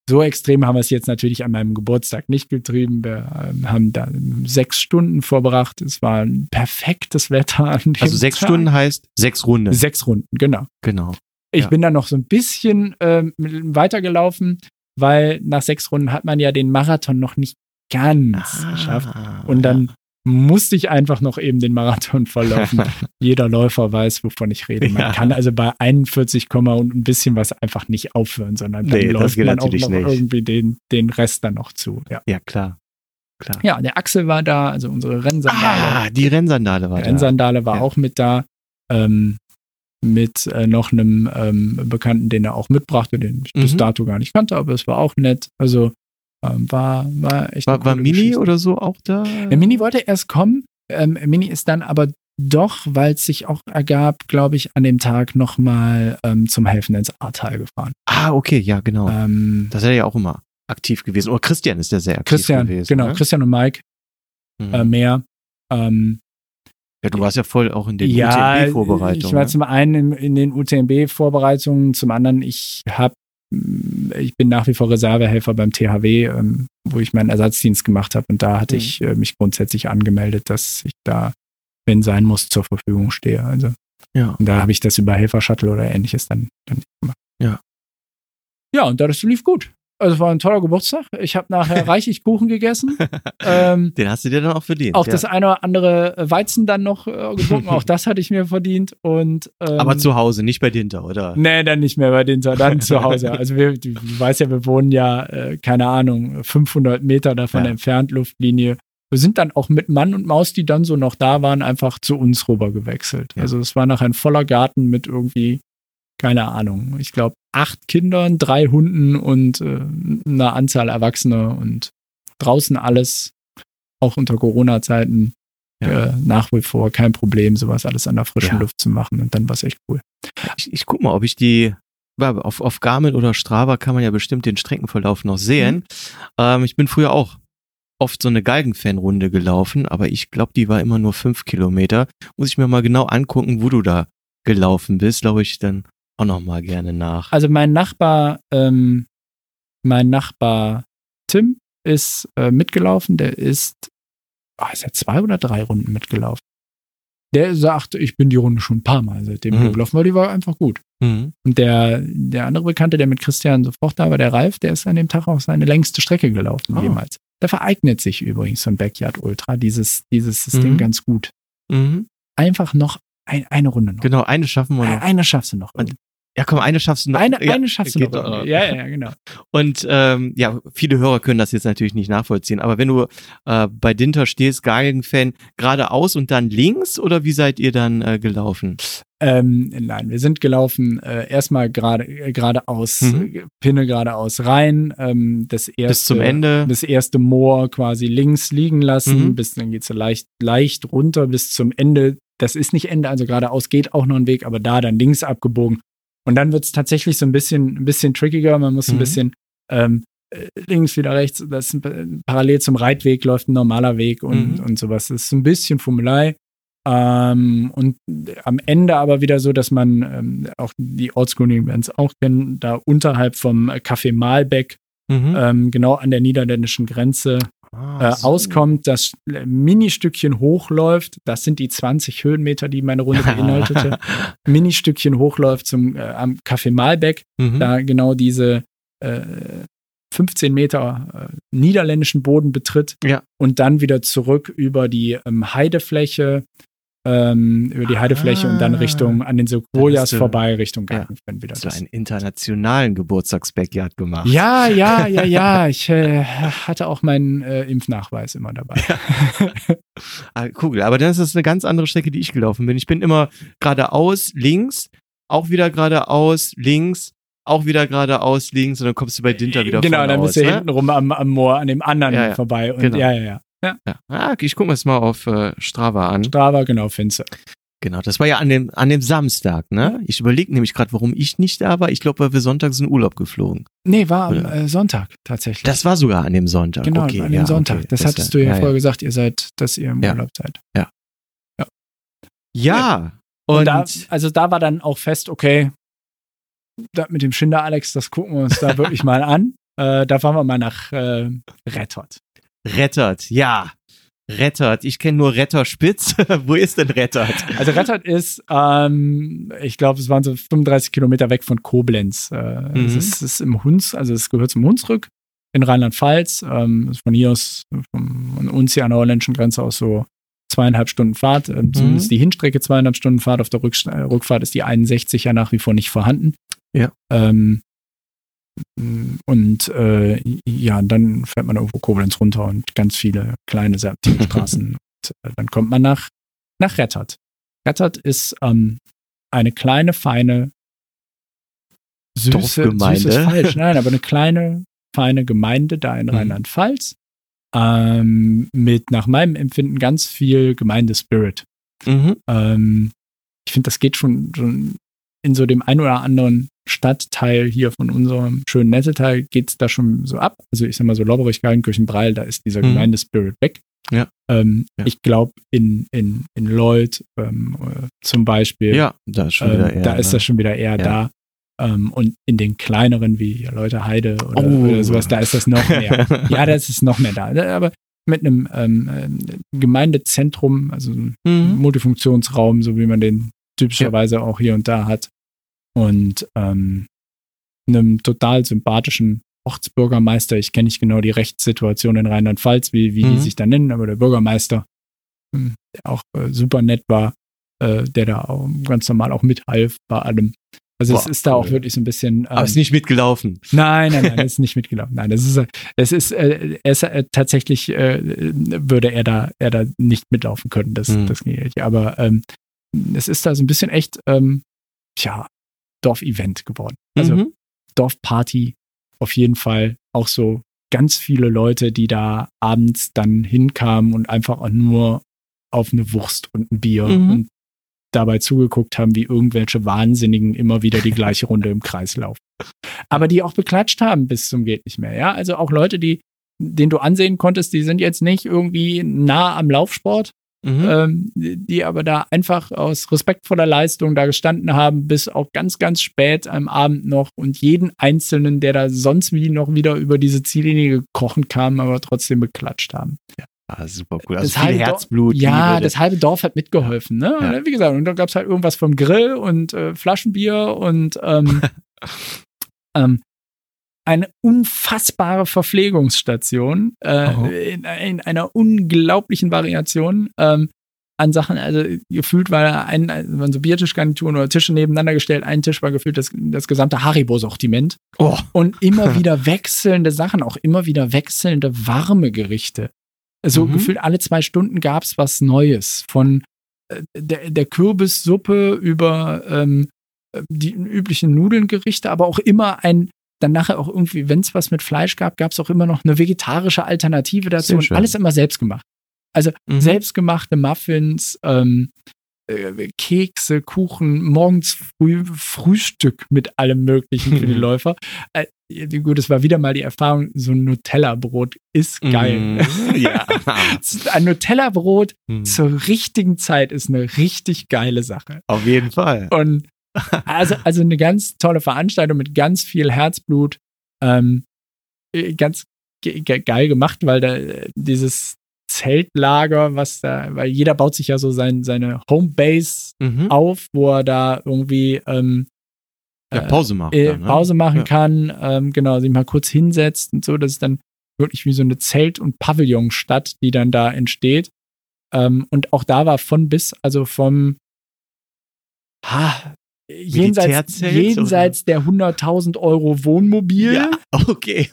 So extrem haben wir es jetzt natürlich an meinem Geburtstag nicht getrieben. Wir ähm, haben da sechs Stunden verbracht. Es war ein perfektes Wetter. An dem Also sechs Tag. Stunden heißt sechs Runden. Sechs Runden, genau. Genau. Ich Ja. bin dann noch so ein bisschen ähm, weitergelaufen, weil nach sechs Runden hat man ja den Marathon noch nicht ganz geschafft. Ah. Und dann musste ich einfach noch eben den Marathon (laughs) verlaufen. Jeder Läufer weiß, wovon ich rede. Man Ja. kann also bei 41, Komma und ein bisschen was einfach nicht aufhören, sondern dann Nee, läuft man auch noch nicht. irgendwie den, den Rest dann noch zu. Ja. Ja, klar. Klar. ja, der Axel war da, also unsere Rennsandale. Ah, die Rennsandale war Die da. Rennsandale war Ja. auch mit da. Ähm, mit äh, noch einem ähm, Bekannten, den er auch mitbrachte, den ich bis Mhm. dato gar nicht kannte, aber es war auch nett. Also war, war echt. War, war Mini Geschichte. oder so auch da? Ja, Mini wollte erst kommen. Ähm, Mini ist dann aber doch, weil es sich auch ergab, glaube ich, an dem Tag nochmal ähm, zum Helfen ins Ahrtal gefahren. Ah, okay, ja, genau. Ähm, Das ist er ja auch immer aktiv gewesen. Oder Christian ist ja sehr aktiv Christian, gewesen. genau, ne? Christian und Mike Mhm. äh, mehr. Ähm, Ja, du warst ja voll auch in den ja, UTMB-Vorbereitungen. Ich war ne? zum einen in, in den UTMB-Vorbereitungen, zum anderen, ich habe ich bin nach wie vor Reservehelfer beim THW, ähm, wo ich meinen Ersatzdienst gemacht habe. Und da hatte Mhm. ich äh, mich grundsätzlich angemeldet, dass ich da, wenn sein muss, zur Verfügung stehe. Also Ja. und da habe ich das über Helfer-Shuttle oder ähnliches dann, dann gemacht. Ja. Ja, und das lief gut. Also es war ein toller Geburtstag. Ich habe nachher (laughs) reichlich Kuchen gegessen. ähm, Den hast du dir dann auch verdient. auch ja. das eine oder andere Weizen dann noch äh, getrunken. (laughs) auch das hatte ich mir verdient. Und, ähm, Aber zu Hause, nicht bei Dinter, oder? Nee, dann nicht mehr bei den, dann zu (laughs) Hause. Also wir, du, du weißt ja, wir wohnen ja, äh, keine Ahnung, 500 Meter davon Ja. entfernt, Luftlinie. Wir sind dann auch mit Mann und Maus, die dann so noch da waren, einfach zu uns rüber gewechselt. Ja. Also es war nachher ein voller Garten mit irgendwie, keine Ahnung, ich glaube acht Kindern, drei Hunden und äh, einer Anzahl Erwachsener und draußen alles, auch unter Corona-Zeiten, Ja. äh, nach wie vor kein Problem, sowas alles an der frischen Ja. Luft zu machen. Und dann war es echt cool. Ich, ich guck mal, ob ich die auf, auf Garmin oder Strava kann man ja bestimmt den Streckenverlauf noch sehen. Mhm. Ähm, ich bin früher auch oft so eine Galgenfanrunde gelaufen, aber ich glaube, die war immer nur fünf Kilometer. Muss ich mir mal genau angucken, wo du da gelaufen bist, glaube ich dann auch noch mal gerne nach. Also mein Nachbar, ähm, mein Nachbar Tim ist äh, mitgelaufen. Der ist, ah, ist er zwei oder drei Runden mitgelaufen. Der sagt, ich bin die Runde schon ein paar Mal seitdem Mhm. gelaufen, weil die war einfach gut. Mhm. Und der, der andere Bekannte, der mit Christian sofort da war, der Ralf, der ist an dem Tag auch seine längste Strecke gelaufen, Oh. jemals. Da vereignet sich übrigens so ein Backyard Ultra, dieses, dieses System Mhm. ganz gut. Mhm. Einfach noch ein, eine Runde noch. Genau, eine schaffen wir noch. Eine schaffst du noch. Und Ja, komm, eine schaffst du noch. Eine, ja, eine schaffst du noch. irgendwie. Ja, ja, ja, genau. (laughs) Und ähm, ja, viele Hörer können das jetzt natürlich nicht nachvollziehen, aber wenn du äh, bei Dinter stehst, Galgen-Fan, geradeaus und dann links oder wie seid ihr dann äh, gelaufen? Ähm, nein, wir sind gelaufen äh, erstmal gerade äh, geradeaus, Mhm. Pinne geradeaus rein, ähm, das erste, Bis zum Ende. das erste Moor quasi links liegen lassen, Mhm. bis dann geht's leicht, leicht runter bis zum Ende. Das ist nicht Ende, also geradeaus geht auch noch ein Weg, aber da dann links abgebogen. Und dann wird's tatsächlich so ein bisschen, ein bisschen trickiger. Man muss ein Mhm. bisschen ähm, äh, links, wieder rechts. Das ist ein, parallel zum Reitweg läuft ein normaler Weg und, Mhm. und sowas. Das ist so ein bisschen Fummelei. Ähm, und am Ende aber wieder so, dass man ähm, auch die Bands auch kennen, da unterhalb vom Café Malbeck, Mhm. ähm, genau an der niederländischen Grenze Ah, äh, so. auskommt, das Ministückchen hochläuft. Das sind die 20 Höhenmeter, die meine Runde beinhaltete. (laughs) Ministückchen hochläuft zum äh, am Café Malbeck, Mhm. da genau diese äh, 15 Meter äh, niederländischen Boden betritt Ja. und dann wieder zurück über die ähm, Heidefläche, ähm, über die Heidefläche und dann Ah. Richtung an den Sequoias du- vorbei, Richtung Ja. Gartenfan wieder. Hast du einen internationalen Geburtstagsbackyard gemacht? ja, ja, ja, (laughs) ja. Ich äh, hatte auch meinen äh, Impfnachweis immer dabei. Ah, cool, aber dann ist das eine ganz andere Strecke, die ich gelaufen bin. Ich bin immer geradeaus, links, auch wieder geradeaus, links, auch wieder geradeaus, links und dann kommst du bei Dinter wieder genau, dann aus, bist du ne? hinten rum am, am Moor, an dem anderen Ja, ja. vorbei. Und Genau. ja, ja, ja. Ja. Ja. Ah, ich gucke mir das mal auf äh, Strava an. Strava, genau, Finze. Genau, das war ja an dem, an dem Samstag, ne? Ich überlege nämlich gerade, warum ich nicht da war. Ich glaube, weil wir sonntags in Urlaub geflogen. Nee, war am äh, Sonntag tatsächlich. Das war sogar an dem Sonntag. genau, okay, an dem ja, Sonntag. Okay. Das, hattest du ja, ja vorher gesagt, ihr seid, dass ihr im Ja. Urlaub seid. Ja. Und, Und, da, also da war dann auch fest, okay, das mit dem Schinder Alex, das gucken wir uns da (laughs) wirklich mal an. Äh, da fahren wir mal nach äh, Rettot. Rettert, ja. Rettert. Ich kenne nur Retterspitz. (laughs) Wo ist denn Rettert? Also Rettot ist, ähm, ich glaube, es waren so 35 Kilometer weg von Koblenz. Äh, Mhm. es, ist, es ist im Huns, also es gehört zum Hunsrück in Rheinland-Pfalz. Ähm, von hier aus, von uns hier an der holländischen Grenze aus so zweieinhalb Stunden Fahrt. Ähm, Zumindest die Hinstrecke zweieinhalb Stunden Fahrt. Auf der Rückst äh, Rückfahrt ist die 61 ja nach wie vor nicht vorhanden. Ja. Ähm, und äh, ja, dann fährt man irgendwo Koblenz runter und ganz viele kleine Serpentinenstraßen. (laughs) und äh, dann kommt man nach, nach Rettert. Rettert ist ähm, eine kleine, feine, süße, Dorfgemeinde. süße ist falsch, nein, aber eine kleine, feine Gemeinde da in Mhm. Rheinland-Pfalz ähm, mit nach meinem Empfinden ganz viel Gemeindespirit. Mhm. Ähm, ich finde, das geht schon, schon in so dem ein oder anderen Stadtteil hier von unserem schönen Netteteil geht es da schon so ab. Also ich sag mal so Lobberich, Gallenkirchen, Breil, da ist dieser Mhm. Gemeindespirit weg. Ja. Ähm, Ja. Ich glaube, in, in, in Lloyd ähm, äh, zum Beispiel, Ja, da ist schon ähm, wieder eher. da ist ne? das schon wieder eher Ja. da. Ähm, und in den kleineren wie Leute Heide oder, Oh. oder sowas, da ist das noch mehr. (laughs) ja, das ist noch mehr da. Aber mit einem ähm, ähm, Gemeindezentrum, also Mhm. Multifunktionsraum, so wie man den typischerweise auch hier und da hat. Und ähm, einem total sympathischen Ortsbürgermeister. Ich kenne nicht genau die Rechtssituation in Rheinland-Pfalz, wie, wie Mhm. die sich da nennen, aber der Bürgermeister, ähm, der auch äh, super nett war, äh, der da auch ganz normal auch mithalf bei allem. Also es Boah, ist da auch wirklich so ein bisschen. Aber ähm, ist nicht mitgelaufen. Nein, nein, nein, (laughs) das ist nicht mitgelaufen. Nein, das ist, äh, es ist, äh, ist äh, tatsächlich äh, würde er da, er da nicht mitlaufen können. Das, Mhm. das geht nicht. Aber ähm, es ist da so ein bisschen echt, ähm, tja, Dorfevent geworden. Also Mhm. Dorfparty auf jeden Fall. Auch so ganz viele Leute, die da abends dann hinkamen und einfach auch nur auf eine Wurst und ein Bier Mhm. und dabei zugeguckt haben, wie irgendwelche Wahnsinnigen immer wieder die gleiche Runde im Kreis laufen. Aber die auch beklatscht haben bis zum geht nicht mehr. Ja, also auch Leute, die, den du ansehen konntest, die sind jetzt nicht irgendwie nah am Laufsport, Mhm. ähm, die aber da einfach aus respektvoller Leistung da gestanden haben, bis auch ganz, ganz spät am Abend noch und jeden Einzelnen, der da sonst wie noch wieder über diese Ziellinie gekrochen kam, aber trotzdem beklatscht haben. Ah, super cool. Also Das viel Herzblut. Ja, Liebe. das halbe Dorf hat mitgeholfen, ne? Ja. Wie gesagt, und da gab es halt irgendwas vom Grill und äh, Flaschenbier und ähm, (laughs) ähm, eine unfassbare Verpflegungsstation äh, Oh. in, in einer unglaublichen Variation ähm, an Sachen. Also gefühlt war ein, also waren so Biertischgarnituren oder Tische nebeneinander gestellt. Ein Tisch war gefühlt das, das gesamte Haribo-Sortiment. Oh. Und immer (laughs) wieder wechselnde Sachen, auch immer wieder wechselnde warme Gerichte. So Mhm. gefühlt alle zwei Stunden gab es was Neues. Von äh, der, der Kürbissuppe über ähm, die üblichen Nudelngerichte, aber auch immer ein, dann nachher auch irgendwie, wenn es was mit Fleisch gab, gab es auch immer noch eine vegetarische Alternative dazu und alles immer selbst gemacht. Also Mhm. selbstgemachte Muffins, ähm, äh, Kekse, Kuchen, morgens früh Frühstück mit allem Möglichen für die. (laughs) Läufer. Äh, gut, es war wieder mal die Erfahrung, so ein Nutella-Brot ist geil. Mhm. Ja. (laughs) Ein Nutella-Brot Mhm. zur richtigen Zeit ist eine richtig geile Sache. Auf jeden Fall. Und also, also eine ganz tolle Veranstaltung mit ganz viel Herzblut. Ähm, äh, ganz ge ge geil gemacht, weil da äh, dieses Zeltlager, was da, weil jeder baut sich ja so sein, seine Homebase Mhm. auf, wo er da irgendwie ähm, Ja, äh, Pause machen. äh, dann, ne? Pause machen Ja. kann, ähm, genau, sich mal kurz hinsetzt und so. Das ist dann wirklich wie so eine Zelt- und Pavillonstadt, die dann da entsteht. Ähm, und auch da war von bis, also vom ha, jenseits, jenseits der 100.000 Euro Wohnmobil Ja, (laughs) okay.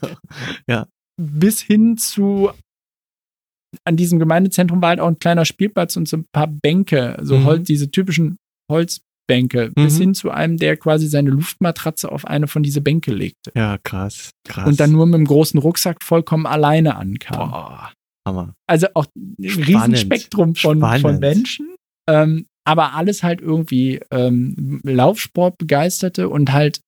bis hin zu an diesem Gemeindezentrum war halt auch ein kleiner Spielplatz und so ein paar Bänke, so Mhm. Holz, diese typischen Holzbänke, bis Mhm. hin zu einem, der quasi seine Luftmatratze auf eine von diese Bänke legte. Ja, krass. Krass. Und dann nur mit dem großen Rucksack vollkommen alleine ankam. Boah, Hammer. Also auch ein. Riesenspektrum von, von. Menschen. Ähm, aber alles halt irgendwie ähm, Laufsport begeisterte und halt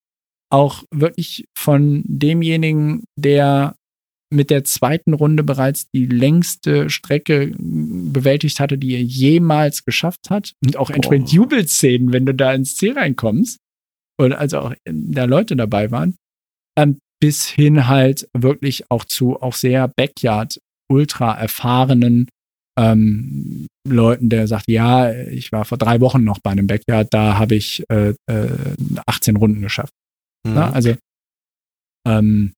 auch wirklich von demjenigen, der mit der zweiten Runde bereits die längste Strecke bewältigt hatte, die er jemals geschafft hat. Und auch entsprechend Boah. Jubelszenen, wenn du da ins Ziel reinkommst. Und also auch da Leute dabei waren. Ähm, bis hin halt wirklich auch zu auch sehr Backyard ultra erfahrenen ähm, Leuten, der sagt, ja, ich war vor drei Wochen noch bei einem Backyard, da habe ich äh, äh, 18 Runden geschafft. Mhm. Ne? Also ähm,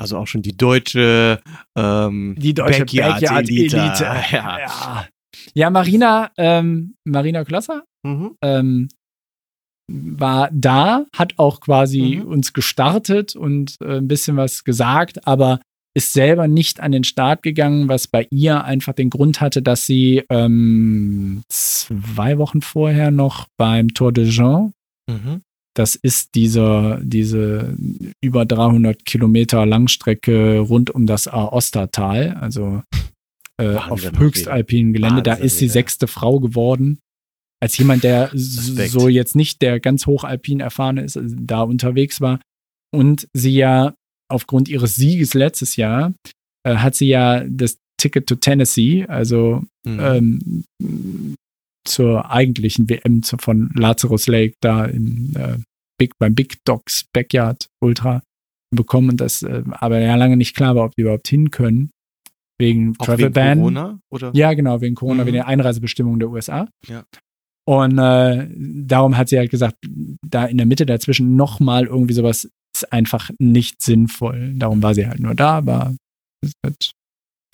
Also auch schon die deutsche, ähm, die deutsche Backyard-Elite. Backyard-Elite. (laughs) Ja. ja. ja, Marina, ähm, Marina Klosser Mhm. ähm, war da, hat auch quasi Mhm. uns gestartet und äh, ein bisschen was gesagt, aber ist selber nicht an den Start gegangen, was bei ihr einfach den Grund hatte, dass sie ähm, zwei Wochen vorher noch beim Tour de Jean, Mhm. das ist dieser, diese über 300 Kilometer Langstrecke rund um das Aostatal, also äh, auf höchstalpinen Gelände, da Wahnsinn, ist sie sechste Frau geworden. Als jemand, der Respekt. so jetzt nicht der ganz hochalpin erfahrene ist, also da unterwegs war und sie ja aufgrund ihres Sieges letztes Jahr äh, hat sie ja das Ticket to Tennessee, also Mhm. ähm, zur eigentlichen WM von Lazarus Lake da im, äh, Big, beim Big Dogs Backyard Ultra bekommen und das äh, aber ja lange nicht klar war, ob die überhaupt hin können. Wegen Auch Travel wegen Ban. Corona? Oder? Ja, genau, wegen Corona, Mhm. wegen der Einreisebestimmungen der USA. Ja. Und äh, darum hat sie halt gesagt, da in der Mitte dazwischen nochmal irgendwie sowas ist einfach nicht sinnvoll. Darum war sie halt nur da, aber es hat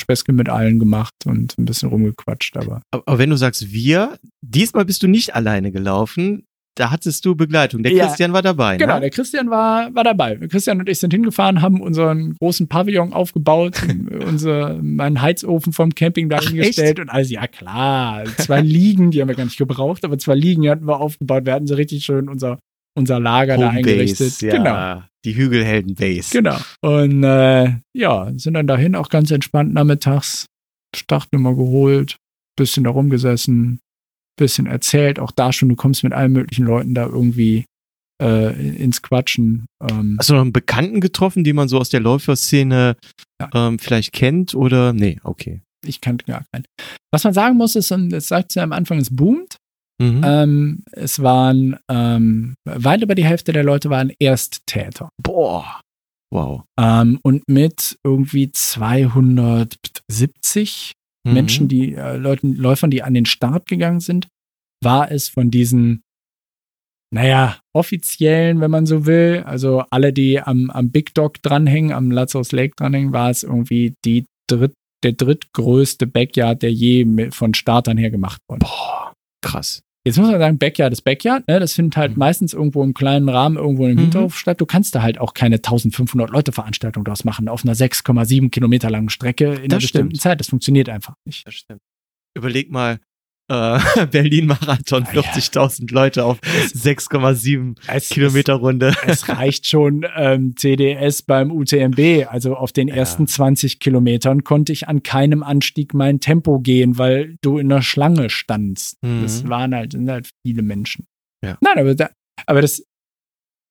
Späßchen mit allen gemacht und ein bisschen rumgequatscht, aber Aber, wenn du sagst wir, diesmal bist du nicht alleine gelaufen, da hattest du Begleitung. Der Ja. Christian war dabei, Genau, ne? der Christian war, war dabei. Christian und ich sind hingefahren, haben unseren großen Pavillon aufgebaut, (laughs) unser, meinen Heizofen vom Camping da Ach, hingestellt und alles, ja klar, zwei Liegen, die haben wir gar nicht gebraucht, aber zwei Liegen hatten wir aufgebaut. Wir hatten so richtig schön unser, unser Lager da eingerichtet. ja. Genau. Die Hügelhelden-Base. Genau. Und äh, ja, sind dann dahin auch ganz entspannt nachmittags. Startnummer geholt, bisschen da rumgesessen, bisschen erzählt. Auch da schon, du kommst mit allen möglichen Leuten da irgendwie äh, ins Quatschen. Ähm, Hast du noch einen Bekannten getroffen, die man so aus der Läuferszene Ja. ähm, vielleicht kennt oder? Nee, okay. ich kannte gar keinen. Was man sagen muss, ist, und das sagt sie am Anfang, es boomt. Mhm. Ähm, es waren ähm, weit über die Hälfte der Leute waren Ersttäter. Boah. Wow. Ähm, und mit irgendwie 270 Mhm. Menschen, die äh, Leuten, Läufern, die an den Start gegangen sind, war es von diesen, naja, offiziellen, wenn man so will, also alle, die am, am Big Dog dranhängen, am Lazarus Lake dranhängen, war es irgendwie die dritt, der drittgrößte Backyard, der je mit, von Startern her gemacht wurde. Boah. Krass. Jetzt muss man sagen, Backyard ist Backyard. Ne? Das findet halt Mhm. meistens irgendwo im kleinen Rahmen, irgendwo im Mhm. Hinterhof statt. Du kannst da halt auch keine 1500 Leute Veranstaltung draus machen auf einer 6,7 Kilometer langen Strecke in einer Das bestimmten stimmt. Zeit. Das funktioniert einfach nicht. Das stimmt. Überleg mal, äh, (laughs) Berlin-Marathon, Ah, ja. 40.000 Leute auf 6,7 Es, Kilometer Runde. Es, es reicht schon ähm, CDS beim UTMB. Also auf den Ja. ersten 20 Kilometern konnte ich an keinem Anstieg mein Tempo gehen, weil du in der Schlange standst. Mhm. Das waren halt, sind halt viele Menschen. Ja. Nein, aber, da, aber das,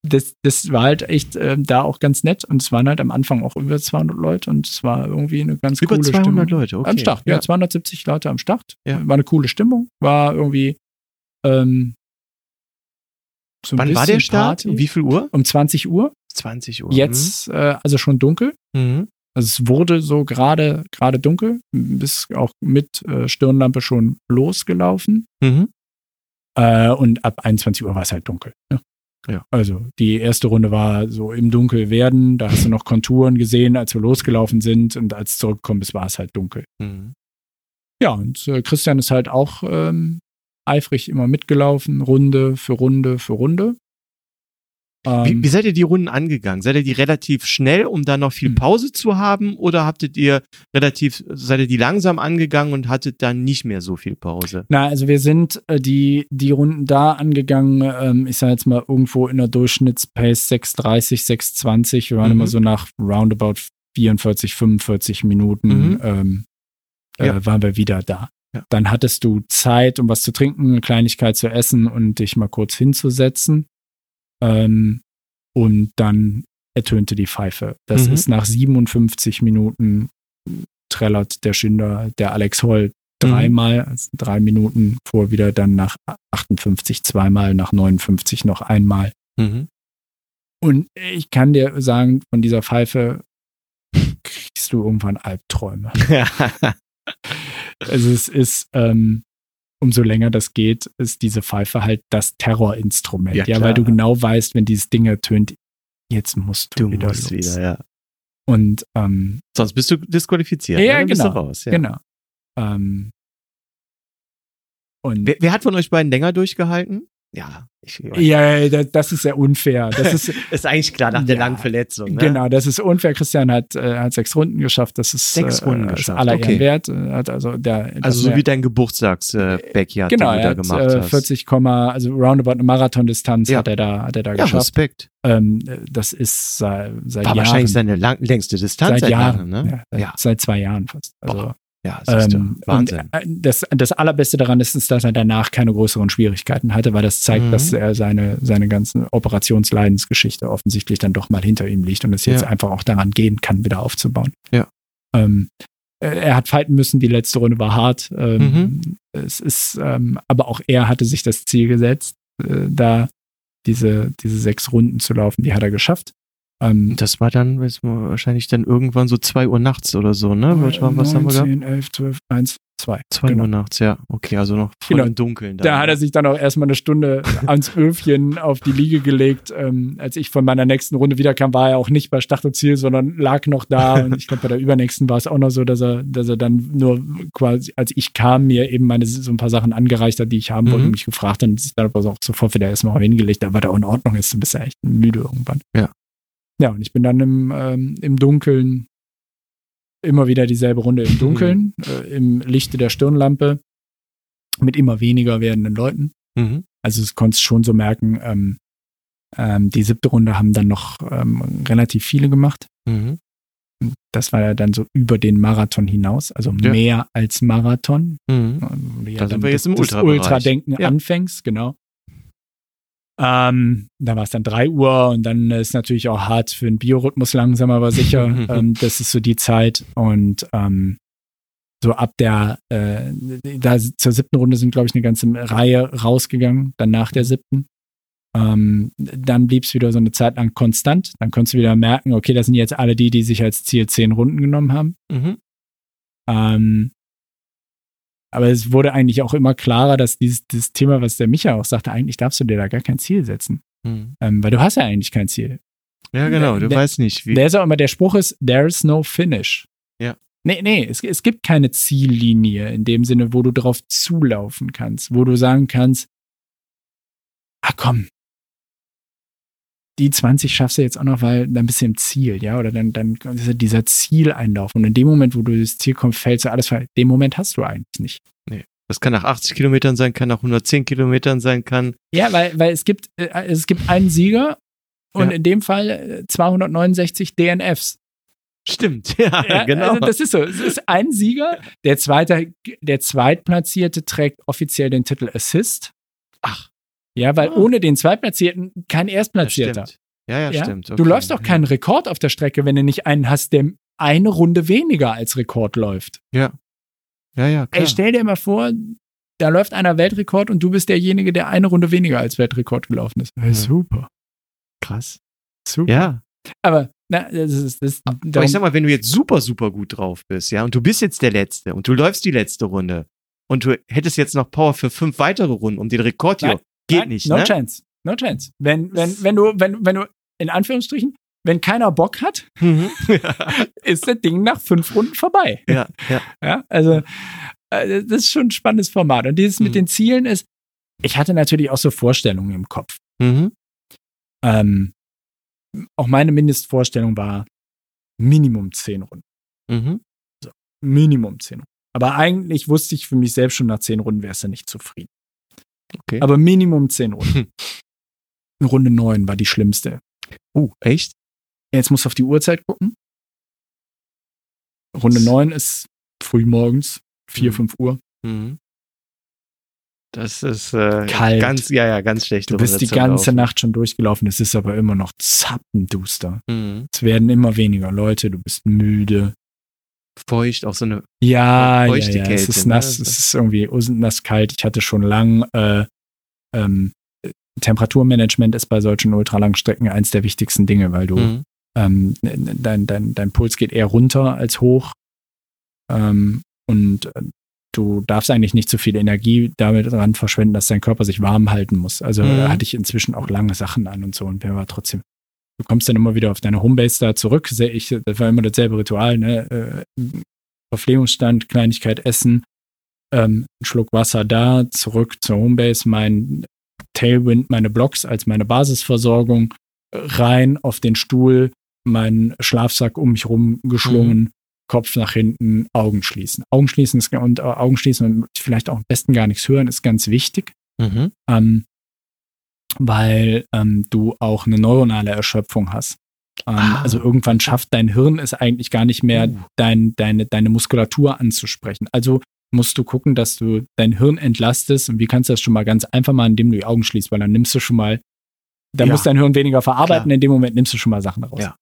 das, das war halt echt ähm, da auch ganz nett und es waren halt am Anfang auch über 200 Leute und es war irgendwie eine ganz Über coole 200 Stimmung. Leute, okay. Am Start, ja. 270 Leute am Start. Ja. War eine coole Stimmung, war irgendwie ähm, so Wann war der Start? Party. Um wie viel Uhr? Um 20 Uhr. 20 Uhr. Jetzt, äh, also schon dunkel. Mhm. Also es wurde so gerade gerade dunkel, bis auch mit äh, Stirnlampe schon losgelaufen. Mhm. Äh, und ab 21 Uhr war es halt dunkel. Ne? Ja. Also die erste Runde war so im Dunkel werden. Da hast du noch Konturen gesehen, als wir losgelaufen sind. Und als es zurückgekommen ist, war es halt dunkel. Mhm. Ja, und äh, Christian ist halt auch ähm, eifrig immer mitgelaufen, Runde für Runde für Runde. Wie, Ähm, wie seid ihr die Runden angegangen? Seid ihr die relativ schnell, um dann noch viel Hm. Pause zu haben? Oder habtet ihr relativ, seid ihr die langsam angegangen und hattet dann nicht mehr so viel Pause? Na, also wir sind äh, die, die Runden da angegangen, ähm, ich sage jetzt mal irgendwo in der Durchschnittspace 6,30, 6,20. Wir waren Mhm. immer so nach roundabout 44, 45 Minuten Mhm. ähm, äh, Ja. waren wir wieder da. Ja. Dann hattest du Zeit, um was zu trinken, eine Kleinigkeit zu essen und dich mal kurz hinzusetzen. Ähm, und dann ertönte die Pfeife. Das Mhm. ist nach 57 Minuten trällert der Schinder, der Alex Holl Mhm. dreimal, also drei Minuten vor wieder dann nach 58 zweimal, nach 59 noch einmal. Mhm. Und ich kann dir sagen, von dieser Pfeife kriegst du irgendwann Albträume. (laughs) Also es ist, ähm, umso länger das geht, ist diese Pfeife halt das Terrorinstrument. Ja, Ja, weil du genau weißt, wenn dieses Ding ertönt, jetzt musst du, du wieder musst los. wieder, ja. Und ähm, Sonst bist du disqualifiziert. Ja? Dann bist genau. du raus. Ja. genau. Ähm, und Wer, wer hat von euch beiden länger durchgehalten? Ja, ich, ja, da- das ist sehr unfair. Das ist (laughs) ist eigentlich klar nach der Ja, langen Verletzung. Ne? Genau, das ist unfair. Christian hat, äh, hat sechs Runden geschafft. Das ist Sechs äh, Runden ist geschafft, aller okay. Wert. Äh, Hat also der, Also so mehr- wie dein Geburtstags-Backyard, genau, den du er da hat gemacht äh, hast. 40, Komma- also roundabout eine Marathondistanz Ja. hat er da, hat er da ja, geschafft. Respekt. Ähm, das ist seit, seit War Jahren. wahrscheinlich seine lang, längste Distanz seit Jahren. langem, ne? ja, seit, seit zwei Jahren fast. Also, Ja, du. ähm, Wahnsinn. Und, äh, das, das Allerbeste daran ist, ist, dass er danach keine größeren Schwierigkeiten hatte, weil das zeigt, Mhm. dass er seine, seine ganze Operationsleidensgeschichte offensichtlich dann doch mal hinter ihm liegt und es jetzt Ja. einfach auch daran gehen kann, wieder aufzubauen. Ja. Ähm, äh, er hat fighten müssen, die letzte Runde war hart. Ähm, Mhm. Es ist, ähm, aber auch er hatte sich das Ziel gesetzt, äh, da diese, diese sechs Runden zu laufen. Die hat er geschafft. Ähm, Das war dann wahrscheinlich dann irgendwann so 2 Uhr nachts oder so, ne? Was, war- was haben wir gehabt? 10, 11, 12, 1, 2. 2 genau. Uhr nachts, ja. Okay, also noch voll Genau. im Dunkeln. Da hat er sich dann auch erstmal eine Stunde (laughs) ans Öfchen auf die Liege gelegt. Ähm, als ich von meiner nächsten Runde wiederkam, war er auch nicht bei Start und Ziel, sondern lag noch da. (laughs) Und ich glaube, bei der übernächsten war es auch noch so, dass er, dass er dann nur quasi, als ich kam, mir eben meine so ein paar Sachen angereicht hat, die ich haben wollte Mhm. und mich gefragt hat und sich dann aber auch sofort wieder erstmal hingelegt, da war der auch in Ordnung ist. Du bist ja echt müde irgendwann. Ja. Ja, und ich bin dann im, ähm, im Dunkeln immer wieder dieselbe Runde im Dunkeln, äh, im Lichte der Stirnlampe mit immer weniger werdenden Leuten. Mhm. Also es konntest schon so merken, ähm, ähm, die siebte Runde haben dann noch ähm, relativ viele gemacht. Mhm. Das war ja dann so über den Marathon hinaus, also Ja. mehr als Marathon. Mhm. ja Da sind wir jetzt im. Ultradenken Ja. anfängst, genau. Ähm, da war es dann 3 Uhr und dann ist natürlich auch hart für den Biorhythmus langsam, aber sicher. (laughs) ähm, das ist so die Zeit. Und ähm, so ab der, äh, da zur siebten Runde sind, glaube ich, eine ganze Reihe rausgegangen, dann nach der siebten. Ähm, dann blieb es wieder so eine Zeit lang konstant. Dann konntest du wieder merken, okay, das sind jetzt alle die, die sich als Ziel zehn Runden genommen haben. Mhm. Ähm, aber es wurde eigentlich auch immer klarer, dass dieses, dieses Thema, was der Micha auch sagte, eigentlich darfst du dir da gar kein Ziel setzen. Mhm. Ähm, weil du hast ja eigentlich kein Ziel. Ja, genau. Du Der- weißt nicht, wie. Der ist auch immer, der Spruch ist, there is no finish. Ja. Nee, nee, es, es gibt keine Ziellinie in dem Sinne, wo du drauf zulaufen kannst, wo du sagen kannst, ah komm, die 20 schaffst du jetzt auch noch, weil dann bist du im Ziel, ja, oder dann, dann ist ja dieser Zieleinlauf. Und in dem Moment, wo du das Ziel kommst, fällst du alles, in dem Moment hast du eigentlich nicht. Das kann nach 80 Kilometern sein, kann nach 110 Kilometern sein, kann. Ja, weil, weil es gibt, äh, es gibt einen Sieger und Ja. in dem Fall äh, 269 DNFs. Stimmt, (laughs) ja, Ja, genau. Also das ist so. Es ist ein Sieger. Der zweite, der Zweitplatzierte trägt offiziell den Titel Assist. Ach. Ja, weil Ah. ohne den Zweitplatzierten kein ja, Erstplatzierter. stimmt. Ja, ja, Ja? stimmt. Du Okay. läufst auch keinen Rekord auf der Strecke, wenn du nicht einen hast, der eine Runde weniger als Rekord läuft. Ja, ja, klar. Ey, stell dir mal vor, da läuft einer Weltrekord und du bist derjenige, der eine Runde weniger als Weltrekord gelaufen ist. Ja. Super. krass. Super. Ja. Aber na, das ist das. Aber ich sag mal, wenn du jetzt super, super gut drauf bist, ja, und du bist jetzt der Letzte und du läufst die letzte Runde und du hättest jetzt noch Power für fünf weitere Runden, um den Rekord hier. Geht Nein, nicht, no ne? chance. No chance. Wenn, wenn, wenn du, wenn, wenn du, in Anführungsstrichen, wenn keiner Bock hat, Mhm. (laughs) ist das Ding nach fünf Runden vorbei. ja, ja. Ja, also, äh, das ist schon ein spannendes Format. Und dieses mit Mhm. den Zielen ist, ich hatte natürlich auch so Vorstellungen im Kopf. Mhm. Ähm, auch meine Mindestvorstellung war Minimum zehn Runden. Mhm. Minimum zehn Runden. Aber eigentlich wusste ich für mich selbst schon nach zehn Runden wärst du nicht zufrieden. Okay. Aber Minimum zehn Runden. Runde neun war die schlimmste. Uh, echt? Jetzt musst du auf die Uhrzeit gucken. Runde 9 ist früh morgens, 4, Mhm. 5 Uhr. Mhm. Das ist äh, Kalt. ganz, ja, ja, ganz schlecht. Du bist die ganze Nacht schon durchgelaufen. Es ist aber immer noch zappenduster. Mhm. Es werden immer weniger Leute. Du bist müde. Feucht, auch so eine. Ja, ja, Feuchte ja. Es Kälte, ist ne? nass. Es ist irgendwie nass kalt. Ich hatte schon lang. Äh, ähm, Temperaturmanagement ist bei solchen ultralangen Strecken eins der wichtigsten Dinge, weil du Mhm. ähm, dein, dein, dein Puls geht eher runter als hoch. Ähm, und äh, du darfst eigentlich nicht so viel Energie damit dran verschwenden, dass dein Körper sich warm halten muss. Also Mhm. hatte ich inzwischen auch lange Sachen an und so und mir war trotzdem. Du kommst dann immer wieder auf deine Homebase da zurück. Ich, das war immer dasselbe Ritual, ne? Äh, Verpflegungsstand, Kleinigkeit essen, ähm, einen Schluck Wasser da, zurück zur Homebase, mein Tailwind, meine Blocks als meine Basisversorgung, rein auf den Stuhl, meinen Schlafsack um mich rum geschlungen, Kopf nach hinten, Augen schließen. Augen schließen ist, und äh, Augen schließen und vielleicht auch am besten gar nichts hören, ist ganz wichtig, Mhm. ähm, weil ähm, du auch eine neuronale Erschöpfung hast. Ähm, Ah. Also irgendwann schafft dein Hirn es eigentlich gar nicht mehr, Uh. dein, deine, deine Muskulatur anzusprechen. Also musst du gucken, dass du dein Hirn entlastest. Und wie kannst du das schon mal ganz einfach mal, indem du die Augen schließt, weil dann nimmst du schon mal, dann Ja. muss dein Hirn weniger verarbeiten, Klar. in dem Moment nimmst du schon mal Sachen raus. Ja.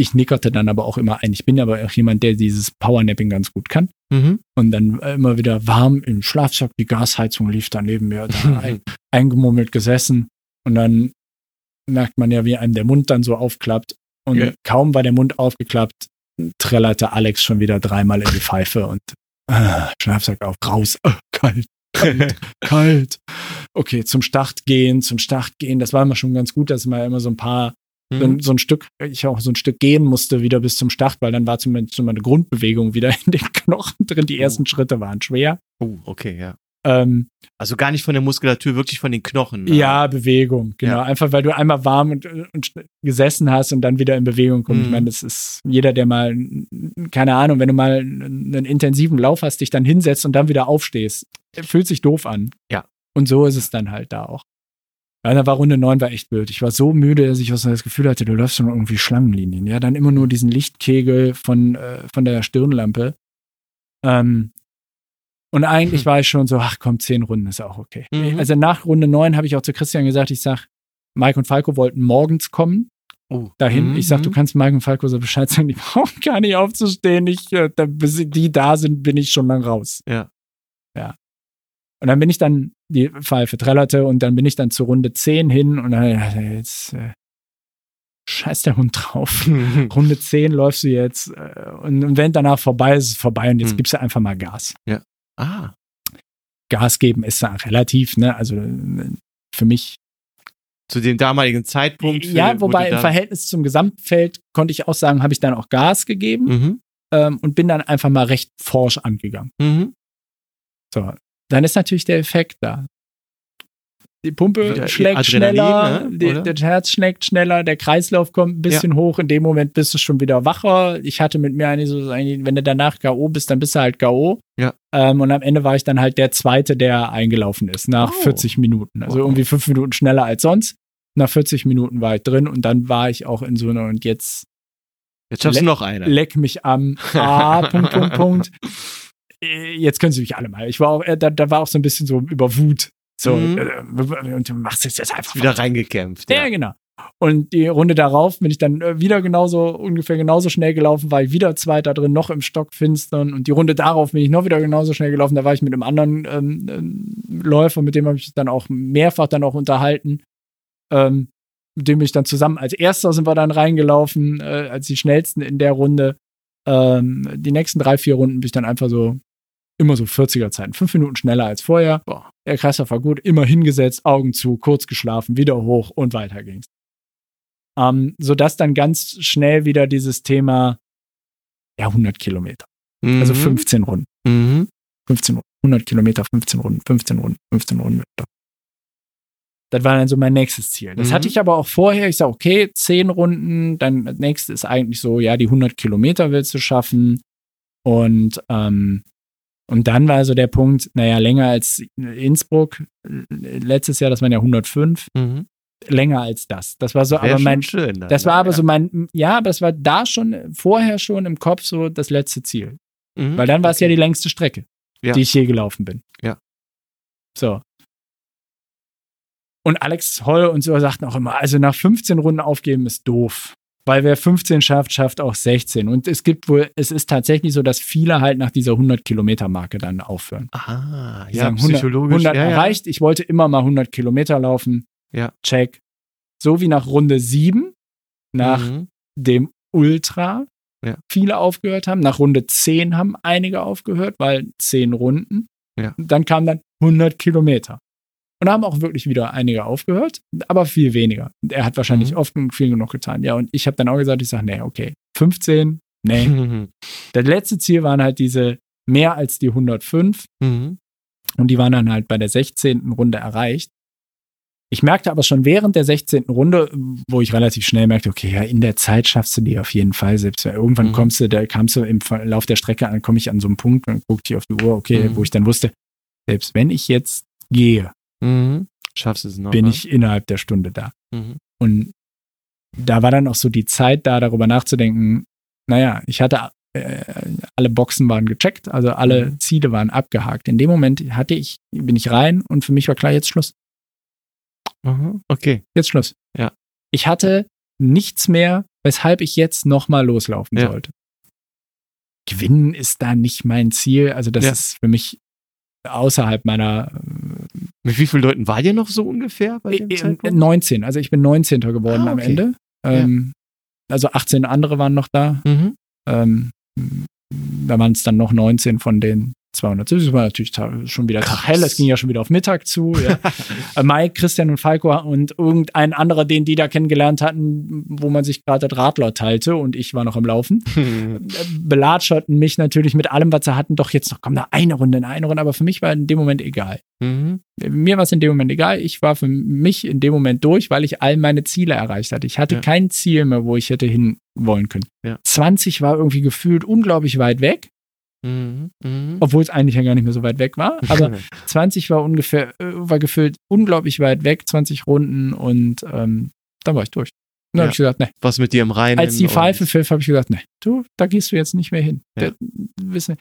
ich nickerte dann aber auch immer ein. Ich bin aber auch jemand, der dieses Powernapping ganz gut kann. Mhm. Und dann immer wieder warm im Schlafsack, die Gasheizung lief da neben mir, da (laughs) ein, eingemummelt gesessen. Und dann merkt man ja, wie einem der Mund dann so aufklappt. Und Ja. kaum war der Mund aufgeklappt, trällerte Alex schon wieder dreimal in die Pfeife und ah, Schlafsack auf, raus, ah, kalt, kalt, (laughs) kalt. Okay, zum Start gehen, zum Start gehen. Das war immer schon ganz gut, dass man immer so ein paar so, Mhm. ein, so ein Stück, ich auch so ein Stück gehen musste wieder bis zum Start, weil dann war zumindest mal eine Grundbewegung wieder in den Knochen drin. Die ersten Schritte waren schwer. Oh, okay, ja. Ähm, Also gar nicht von der Muskulatur, wirklich von den Knochen. ne? ja, Bewegung, genau. Ja. Einfach weil du einmal warm und, und gesessen hast und dann wieder in Bewegung kommst. Ich Mhm. meine, das ist jeder, der mal, keine Ahnung, wenn du mal einen intensiven Lauf hast, dich dann hinsetzt und dann wieder aufstehst, fühlt sich doof an. Ja. Und so ist es dann halt da auch. Ja, da war Runde 9 war echt wild. Ich war so müde, dass ich das Gefühl hatte, du läufst schon irgendwie Schlangenlinien. Ja, dann immer nur diesen Lichtkegel von, äh, von der Stirnlampe. Ähm, und eigentlich Hm. war ich schon so, ach komm, zehn Runden ist auch okay. Mhm. Also nach Runde 9 habe ich auch zu Christian gesagt, ich sag, Mike und Falco wollten morgens kommen Oh. dahin. Mhm. Ich sag, du kannst Mike und Falco so Bescheid sagen, die (laughs) brauchen gar nicht aufzustehen. Ich, äh, da, bis die da sind, bin ich schon lang raus. Ja. Ja. Und dann bin ich dann, die Pfeife trällerte und dann bin ich dann zur Runde 10 hin und dann, äh, jetzt, äh, scheiß der Hund drauf. (laughs) Runde 10 läufst du jetzt äh, und, und wenn danach vorbei ist, ist es vorbei und jetzt Hm. gibst du einfach mal Gas. Ah. Gas geben ist da relativ, ne? Also äh, für mich Zu dem damaligen Zeitpunkt. Ja, wo wobei im Verhältnis zum Gesamtfeld konnte ich auch sagen, habe ich dann auch Gas gegeben Mhm. ähm, und bin dann einfach mal recht forsch angegangen. Mhm. So, dann ist natürlich der Effekt da. Die Pumpe Wieder schlägt schneller, ne? die, das Herz schlägt schneller, der Kreislauf kommt ein bisschen hoch. In dem Moment bist du schon wieder wacher. Ich hatte mit mir eigentlich so, wenn du danach K.O. bist, dann bist du halt K.O. Ja. Ähm, und am Ende war ich dann halt der Zweite, der eingelaufen ist, nach Oh. 40 Minuten. Also Wow. irgendwie fünf Minuten schneller als sonst. Nach 40 Minuten war ich drin und dann war ich auch in so einer, und jetzt Jetzt schaffst du noch eine. leck mich am A, (laughs) Punkt, Punkt, Punkt. Äh, Jetzt können sie mich alle mal. Ich war auch, äh, da, da war auch so ein bisschen so über Wut. So, Mhm. äh, und du machst es jetzt einfach Wieder reingekämpft. Ja, genau. Und die Runde darauf bin ich dann äh, wieder genauso, ungefähr genauso schnell gelaufen, war ich wieder Zweiter drin, noch im Stockfinstern. Und die Runde darauf bin ich noch wieder genauso schnell gelaufen. Da war ich mit einem anderen ähm, ähm, Läufer, mit dem habe ich dann auch mehrfach dann auch unterhalten. Ähm, mit dem bin ich dann zusammen als Erster sind wir dann reingelaufen, äh, als die schnellsten in der Runde. Ähm, die nächsten drei, vier Runden bin ich dann einfach so immer so 40er Zeiten, fünf Minuten schneller als vorher. Boah. Der Kreislauf war gut, immer hingesetzt, Augen zu, kurz geschlafen, wieder hoch und weiter ging's. Ähm, sodass dann ganz schnell wieder dieses Thema, ja, 100 Kilometer, Mhm. also 15 Runden, Mhm. 15 Runden, 100 Kilometer, 15 Runden, 15 Runden, 15 Runden. Das war dann so mein nächstes Ziel. Das Mhm. hatte ich aber auch vorher. Ich sage, okay, 10 Runden, dann das nächste ist eigentlich so, ja, die 100 Kilometer willst du schaffen. Und, ähm, und dann war so der Punkt, naja, länger als Innsbruck, äh, letztes Jahr, das waren ja 105, Mhm. länger als das. Das war so, Wär aber mein, schön. dann, das war aber ja. so mein, ja, aber das war da schon, vorher schon im Kopf so das letzte Ziel. Mhm. Weil dann war es ja die längste Strecke, Ja. die ich je gelaufen bin. Ja. So. Und Alex Holl und so sagten auch immer, also nach 15 Runden aufgeben ist doof. Weil wer 15 schafft, schafft auch 16. Und es gibt wohl, es ist tatsächlich so, dass viele halt nach dieser 100-Kilometer-Marke dann aufhören. Ah, ja, sagen, 100, psychologisch. 100 ja, ja. erreicht. Ich wollte immer mal 100 Kilometer laufen. Ja. Check. So wie nach Runde 7, nach Mhm. dem Ultra, Ja. viele aufgehört haben. Nach Runde 10 haben einige aufgehört, weil 10 Runden. Ja. Dann kamen dann 100 Kilometer. Und da haben auch wirklich wieder einige aufgehört, aber viel weniger. Er hat wahrscheinlich Mhm. oft und viel genug getan. Ja, und ich habe dann auch gesagt, ich sage, nee, okay, 15, nee. Mhm. (laughs) das letzte Ziel waren halt diese mehr als die 105 Mhm. und die waren dann halt bei der 16. Runde erreicht. Ich merkte aber schon während der 16. Runde, wo ich relativ schnell merkte, okay, ja, in der Zeit schaffst du die auf jeden Fall. Selbst wenn irgendwann Mhm. kommst du, da kamst du im Verlauf der Strecke an, komme ich an so einen Punkt und guckte ich auf die Uhr, okay, Mhm. wo ich dann wusste, selbst wenn ich jetzt gehe, Mhm. Schaffst du es noch? bin ne? ich innerhalb der Stunde da. Mhm. Und da war dann auch so die Zeit da, darüber nachzudenken, naja, ich hatte äh, alle Boxen waren gecheckt, also alle Mhm. Ziele waren abgehakt. In dem Moment hatte ich, bin ich rein und für mich war klar, jetzt Schluss. Mhm. Okay. Jetzt Schluss. Ja. Ich hatte nichts mehr, weshalb ich jetzt nochmal loslaufen Ja. sollte. Gewinnen ist da nicht mein Ziel. Also das Ja. ist für mich außerhalb meiner Mit wie vielen Leuten war ihr noch so ungefähr bei dem äh, äh, Zeitpunkt? 19. Also ich bin 19. geworden Ah, am okay. Ende. Ähm, Also 18 andere waren noch da. Mhm. Ähm, da waren es dann noch 19 von den 270. Das war natürlich schon wieder hell. Es ging ja schon wieder auf Mittag zu. Ja. (laughs) Äh, Mike, Christian und Falco und irgendein anderer, den die da kennengelernt hatten, wo man sich gerade das Radler teilte und ich war noch am Laufen. (laughs) Belatscherten mich natürlich mit allem, was sie hatten. Doch jetzt noch, komm, da eine Runde, eine Runde. Aber für mich war in dem Moment egal. Mhm. Mir war es in dem Moment egal. Ich war für mich in dem Moment durch, weil ich all meine Ziele erreicht hatte. Ich hatte Ja. kein Ziel mehr, wo ich hätte hin wollen können. Ja. 20 war irgendwie gefühlt unglaublich weit weg, Mhm. Mhm. obwohl es eigentlich ja gar nicht mehr so weit weg war. Aber (laughs) 20 war ungefähr, äh, war gefühlt unglaublich weit weg, 20 Runden und ähm, dann war ich durch. Dann Ja. habe ich gesagt, ne. was mit dir im Reinen. Als die Pfeife pfiff, habe ich gesagt, ne, du, da gehst du jetzt nicht mehr hin. Ja. Da,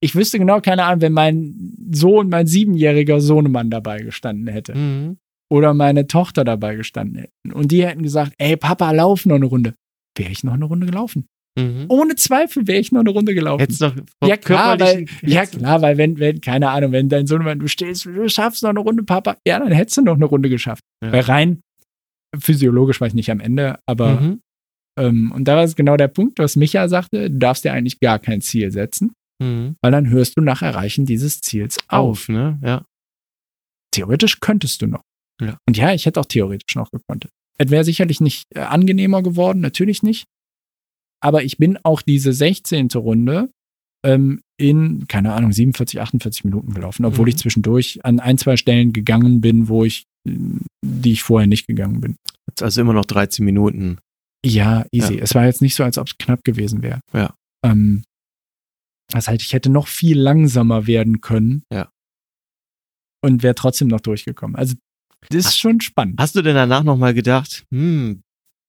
ich wüsste genau, keine Ahnung, wenn mein Sohn, mein siebenjähriger Sohnemann dabei gestanden hätte Mhm. oder meine Tochter dabei gestanden hätten und die hätten gesagt, ey Papa, lauf noch eine Runde, wäre ich noch eine Runde gelaufen. Mhm. Ohne Zweifel wäre ich noch eine Runde gelaufen. Hättest noch ja klar, weil, ja klar, weil wenn, wenn, keine Ahnung, wenn dein Sohn, wenn du stehst, du schaffst noch eine Runde, Papa, ja, dann hättest du noch eine Runde geschafft. Ja. Weil rein physiologisch war ich nicht am Ende, aber Mhm. ähm, und da war es genau der Punkt, was Micha sagte, du darfst dir eigentlich gar kein Ziel setzen, Mhm. weil dann hörst du nach Erreichen dieses Ziels auf. Auf, ne? Ja. Theoretisch könntest du noch. Ja. Und ja, ich hätte auch theoretisch noch gekonnt. Es wäre sicherlich nicht äh, angenehmer geworden, natürlich nicht. Aber ich bin auch diese 16. Runde ähm, in, keine Ahnung, 47, 48 Minuten gelaufen, obwohl Mhm. ich zwischendurch an ein, zwei Stellen gegangen bin, wo ich, die ich vorher nicht gegangen bin. Also immer noch 13 Minuten. Ja, easy. Ja. Es war jetzt nicht so, als ob es knapp gewesen wäre. Ja. Ähm, das heißt, ich hätte noch viel langsamer werden können. Ja. Und wäre trotzdem noch durchgekommen. Also, das ist schon spannend. Hast du denn danach nochmal gedacht, hm,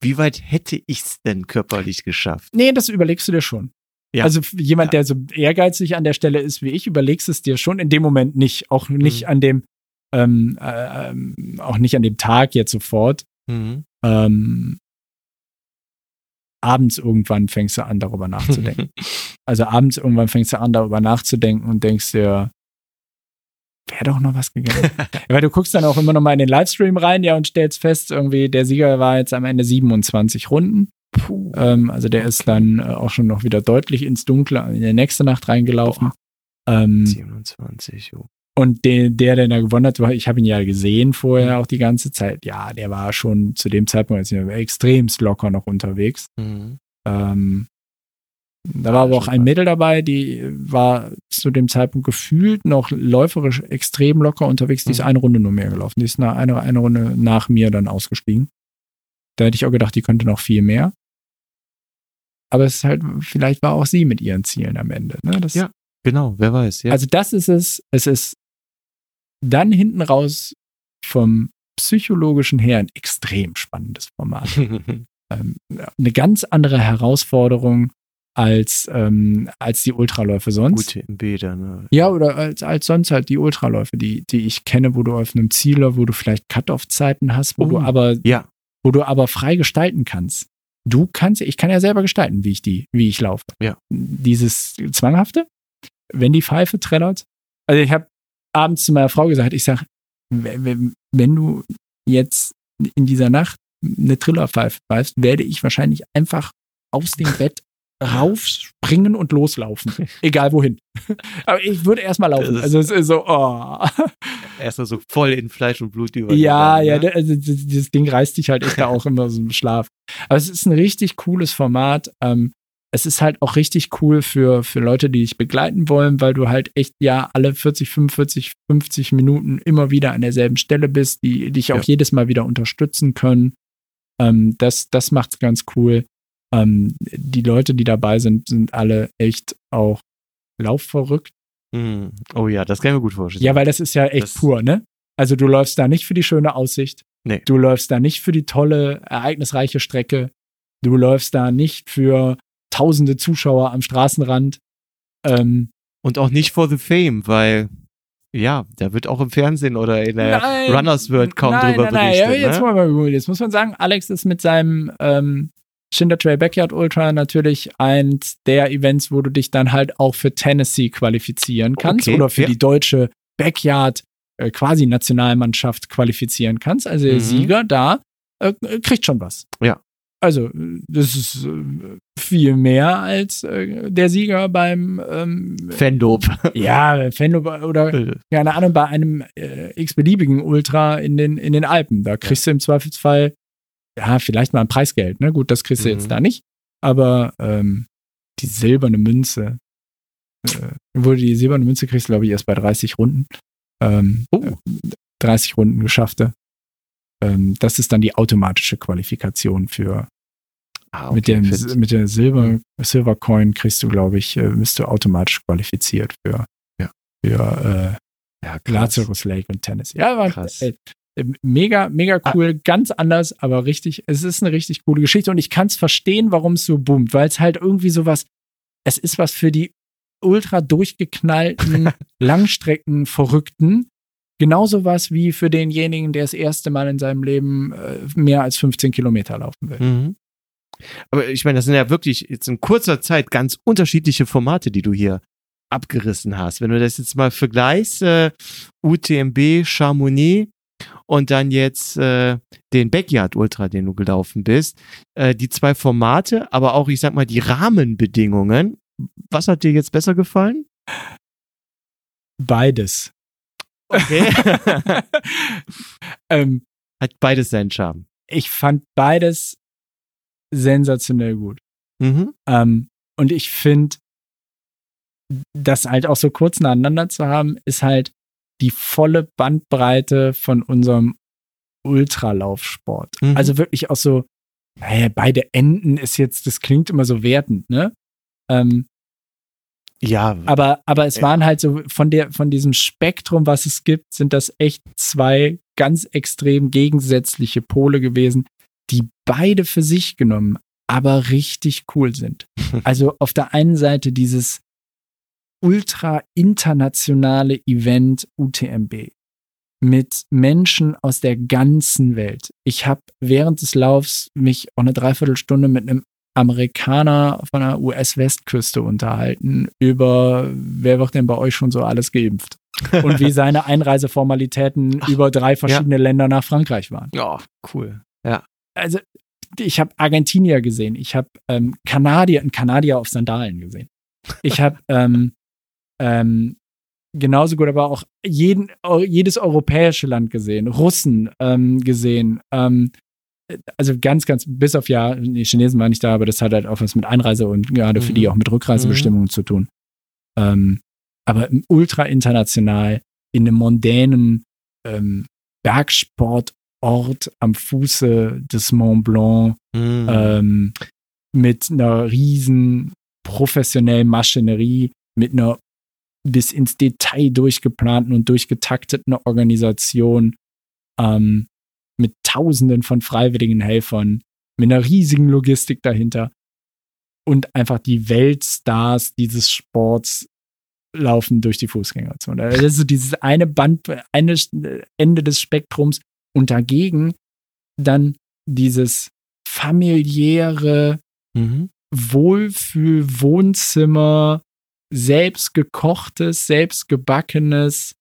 wie weit hätte ich's denn körperlich geschafft? Nee, das überlegst du dir schon. Ja. Also jemand, Ja. der so ehrgeizig an der Stelle ist wie ich, überlegst es dir schon in dem Moment nicht. Auch nicht Mhm. an dem, ähm, äh, ähm, auch nicht an dem Tag jetzt sofort. Mhm. Ähm, abends irgendwann fängst du an, darüber nachzudenken. (laughs) also abends irgendwann fängst du an, darüber nachzudenken und denkst dir, wäre doch noch was gegangen. (laughs) Weil du guckst dann auch immer noch mal in den Livestream rein, ja, und stellst fest, irgendwie, der Sieger war jetzt am Ende 27 Runden. Ähm, also der ist dann äh, auch schon noch wieder deutlich ins Dunkle in der nächste Nacht reingelaufen. Ähm, 27, jo. und der, der, der da gewonnen hat, ich habe ihn ja gesehen vorher auch die ganze Zeit. Ja, der war schon zu dem Zeitpunkt als extremst locker noch unterwegs. Mhm. Ähm, da war aber auch ein. Mädel dabei, die war zu dem Zeitpunkt gefühlt noch läuferisch extrem locker unterwegs. Die ist Mhm. eine Runde nur mehr gelaufen. Die ist nach, eine, eine Runde nach mir dann ausgestiegen. Da hätte ich auch gedacht, die könnte noch viel mehr. Aber es ist halt, vielleicht war auch sie mit ihren Zielen am Ende. Ne? Das, Ja. Genau, wer weiß, ja. Also das ist es. Es ist dann hinten raus vom psychologischen her ein extrem spannendes Format. (laughs) ähm, eine ganz andere Herausforderung als, ähm, als die Ultraläufe sonst. Gute Bäder, ne? Ja, oder als, als sonst halt die Ultraläufe, die, die ich kenne, wo du auf einem Ziel läufst, wo du vielleicht Cut-off-Zeiten hast, wo Oh. du aber, Ja. wo du aber frei gestalten kannst. Du kannst, ich kann ja selber gestalten, wie ich die, wie ich laufe. Ja. Dieses Zwanghafte, wenn die Pfeife trällert. Also ich habe abends zu meiner Frau gesagt, ich sag, wenn, wenn du jetzt in dieser Nacht eine Trillerpfeife pfeifst, werde ich wahrscheinlich einfach aus dem Bett raufspringen und loslaufen. Egal wohin. (laughs) Aber ich würde erstmal laufen. Also es ist so, oh. (laughs) Erst mal so voll in Fleisch und Blut über. Ja, ja, ne? also das das Ding reißt dich halt echt da auch immer so im Schlaf. Aber es ist ein richtig cooles Format. Ähm, es ist halt auch richtig cool für, für Leute, die dich begleiten wollen, weil du halt echt ja alle 40, 45, 50 Minuten immer wieder an derselben Stelle bist, die dich auch Ja. jedes Mal wieder unterstützen können. Ähm, das das macht's ganz cool. Ähm, die Leute, die dabei sind, sind alle echt auch laufverrückt. Mhm. Oh ja, das kann ich mir gut vorstellen. Ja, weil das ist ja echt Das- pur, ne? Also du läufst da nicht für die schöne Aussicht. Nee. Du läufst da nicht für die tolle, ereignisreiche Strecke. Du läufst da nicht für tausende Zuschauer am Straßenrand. Ähm, Und auch nicht for the fame, weil, ja, da wird auch im Fernsehen oder in der Nein. Runners World kaum nein, drüber nein, nein, berichtet. ja, jetzt, ne? mal, jetzt muss man sagen, Alex ist mit seinem, ähm, Schinder Trail Backyard Ultra natürlich eins der Events, wo du dich dann halt auch für Tennessee qualifizieren kannst Okay, oder für ja. die deutsche Backyard äh, quasi Nationalmannschaft qualifizieren kannst. Also der Mhm. Sieger da äh, kriegt schon was. Ja. Also äh, das ist äh, viel mehr als äh, der Sieger beim ähm, Fandob. ja Fenlo oder keine Ahnung bei einem äh, x-beliebigen Ultra in den in den Alpen. Da kriegst du im Zweifelsfall ja vielleicht mal ein Preisgeld. Ne, gut, das kriegst du Mhm. jetzt da nicht. Aber ähm, die silberne Münze, äh, wurde die silberne Münze kriegst, du, glaube ich, erst bei 30 Runden. Ähm, Oh. äh, 30 Runden geschaffte. Ähm, das ist dann die automatische Qualifikation für Ah, mit, okay, dem, fit. mit der Silber, Silver Coin kriegst du, glaube ich, äh, bist du automatisch qualifiziert für, Ja. für ja, äh, krass. Lazarus Lake und Tennessee. Ja, war Krass. äh, äh, mega, mega cool, ganz anders, aber richtig, es ist eine richtig coole Geschichte und ich kann es verstehen, warum es so boomt, weil es halt irgendwie sowas, es ist was für die ultra durchgeknallten (laughs) Langstrecken-Verrückten. Genauso was wie für denjenigen, der das erste Mal in seinem Leben äh, mehr als 15 Kilometer laufen will. Mhm. Aber ich meine, das sind ja wirklich jetzt in kurzer Zeit ganz unterschiedliche Formate, die du hier abgerissen hast. Wenn du das jetzt mal vergleichst, äh, UTMB, Chamonix und dann jetzt äh, den Backyard Ultra, den du gelaufen bist, äh, die zwei Formate, aber auch, ich sag mal, die Rahmenbedingungen. Was hat dir jetzt besser gefallen? Beides. Okay. (laughs) ähm, hat beides seinen Charme. ich fand beides sensationell gut. Mhm. Ähm, und ich finde, das halt auch so kurz nacheinander zu haben, ist halt die volle Bandbreite von unserem Ultralaufsport. Mhm. Also wirklich auch so, naja, beide Enden ist jetzt, das klingt immer so wertend, ne? Ähm, Ja, aber, aber es Ja. waren halt so von der, von diesem Spektrum, was es gibt, sind das echt zwei ganz extrem gegensätzliche Pole gewesen, die beide für sich genommen, aber richtig cool sind. (laughs) Also auf der einen Seite dieses ultra internationale Event UTMB mit Menschen aus der ganzen Welt. Ich habe während des Laufs mich auch eine Dreiviertelstunde mit einem Amerikaner von der US-Westküste unterhalten über, wer wird denn bei euch schon so alles geimpft? Und wie (laughs) seine Einreiseformalitäten über drei verschiedene Länder nach Frankreich waren. ja, cool. Also, ich habe Argentinier gesehen, ich habe ähm, Kanadier, einen Kanadier auf Sandalen gesehen. Ich habe ähm, ähm, genauso gut, aber auch jeden, jedes europäische Land gesehen, Russen ähm, gesehen, ähm, also ganz, ganz, bis auf ja, die Chinesen waren nicht da, aber das hat halt auch was mit Einreise und gerade für Mhm. die auch mit Rückreisebestimmungen zu tun. Ähm, aber ultra international, in einem mondänen ähm, Bergsportort am Fuße des Mont Blanc, Mhm. ähm, mit einer riesen professionellen Maschinerie, mit einer bis ins Detail durchgeplanten und durchgetakteten Organisation, ähm, mit Tausenden von freiwilligen Helfern, mit einer riesigen Logistik dahinter und einfach die Weltstars dieses Sports laufen durch die Fußgängerzone. Also Das ist so dieses eine Band, eine Ende des Spektrums und dagegen dann dieses familiäre Mhm. Wohlfühl-Wohnzimmer, selbstgekochtes, selbstgebackenes,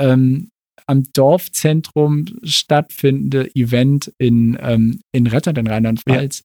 ähm, am Dorfzentrum stattfindende Event in, ähm, in Rettert in Rheinland-Pfalz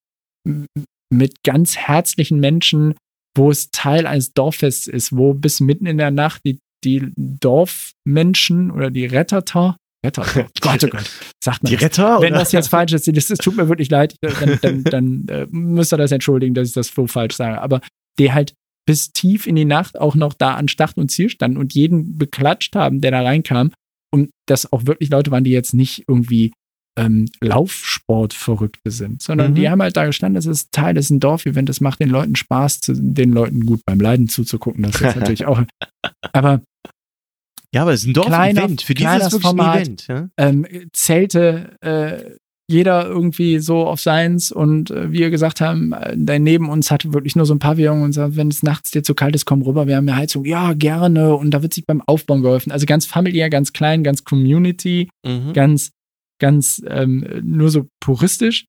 m- mit ganz herzlichen Menschen, wo es Teil eines Dorffests ist, wo bis mitten in der Nacht die, die Dorfmenschen oder die Retterter, Retterter, (laughs) Gott, oh Gott, sagt man Die das? Retter? Wenn oder? das jetzt falsch ist, das, das tut mir wirklich leid, dann, dann, dann äh, müsst ihr das entschuldigen, dass ich das so falsch sage. Aber die halt bis tief in die Nacht auch noch da an Start und Ziel standen und jeden beklatscht haben, der da reinkam. Und das auch wirklich Leute waren, die jetzt nicht irgendwie ähm, Laufsportverrückte sind, sondern Mhm. die haben halt da gestanden, das ist Teil, das ist ein Dorfevent, das macht den Leuten Spaß, zu, den Leuten gut beim Leiden zuzugucken. Das ist natürlich (laughs) auch. Aber ja, aber es ist ein Dorf-Event. Für die ist es wirklich Format. ein Event. Ja? ähm, Zelte, äh, jeder irgendwie so auf seins und äh, wie wir gesagt haben, äh, der neben uns hatte wirklich nur so ein Pavillon und sagt, wenn es nachts dir zu kalt ist, komm rüber, wir haben eine Heizung, ja, gerne und da wird sich beim Aufbauen geholfen. Also ganz familiär, ganz klein, ganz Community, Mhm. ganz, ganz ähm, nur so puristisch.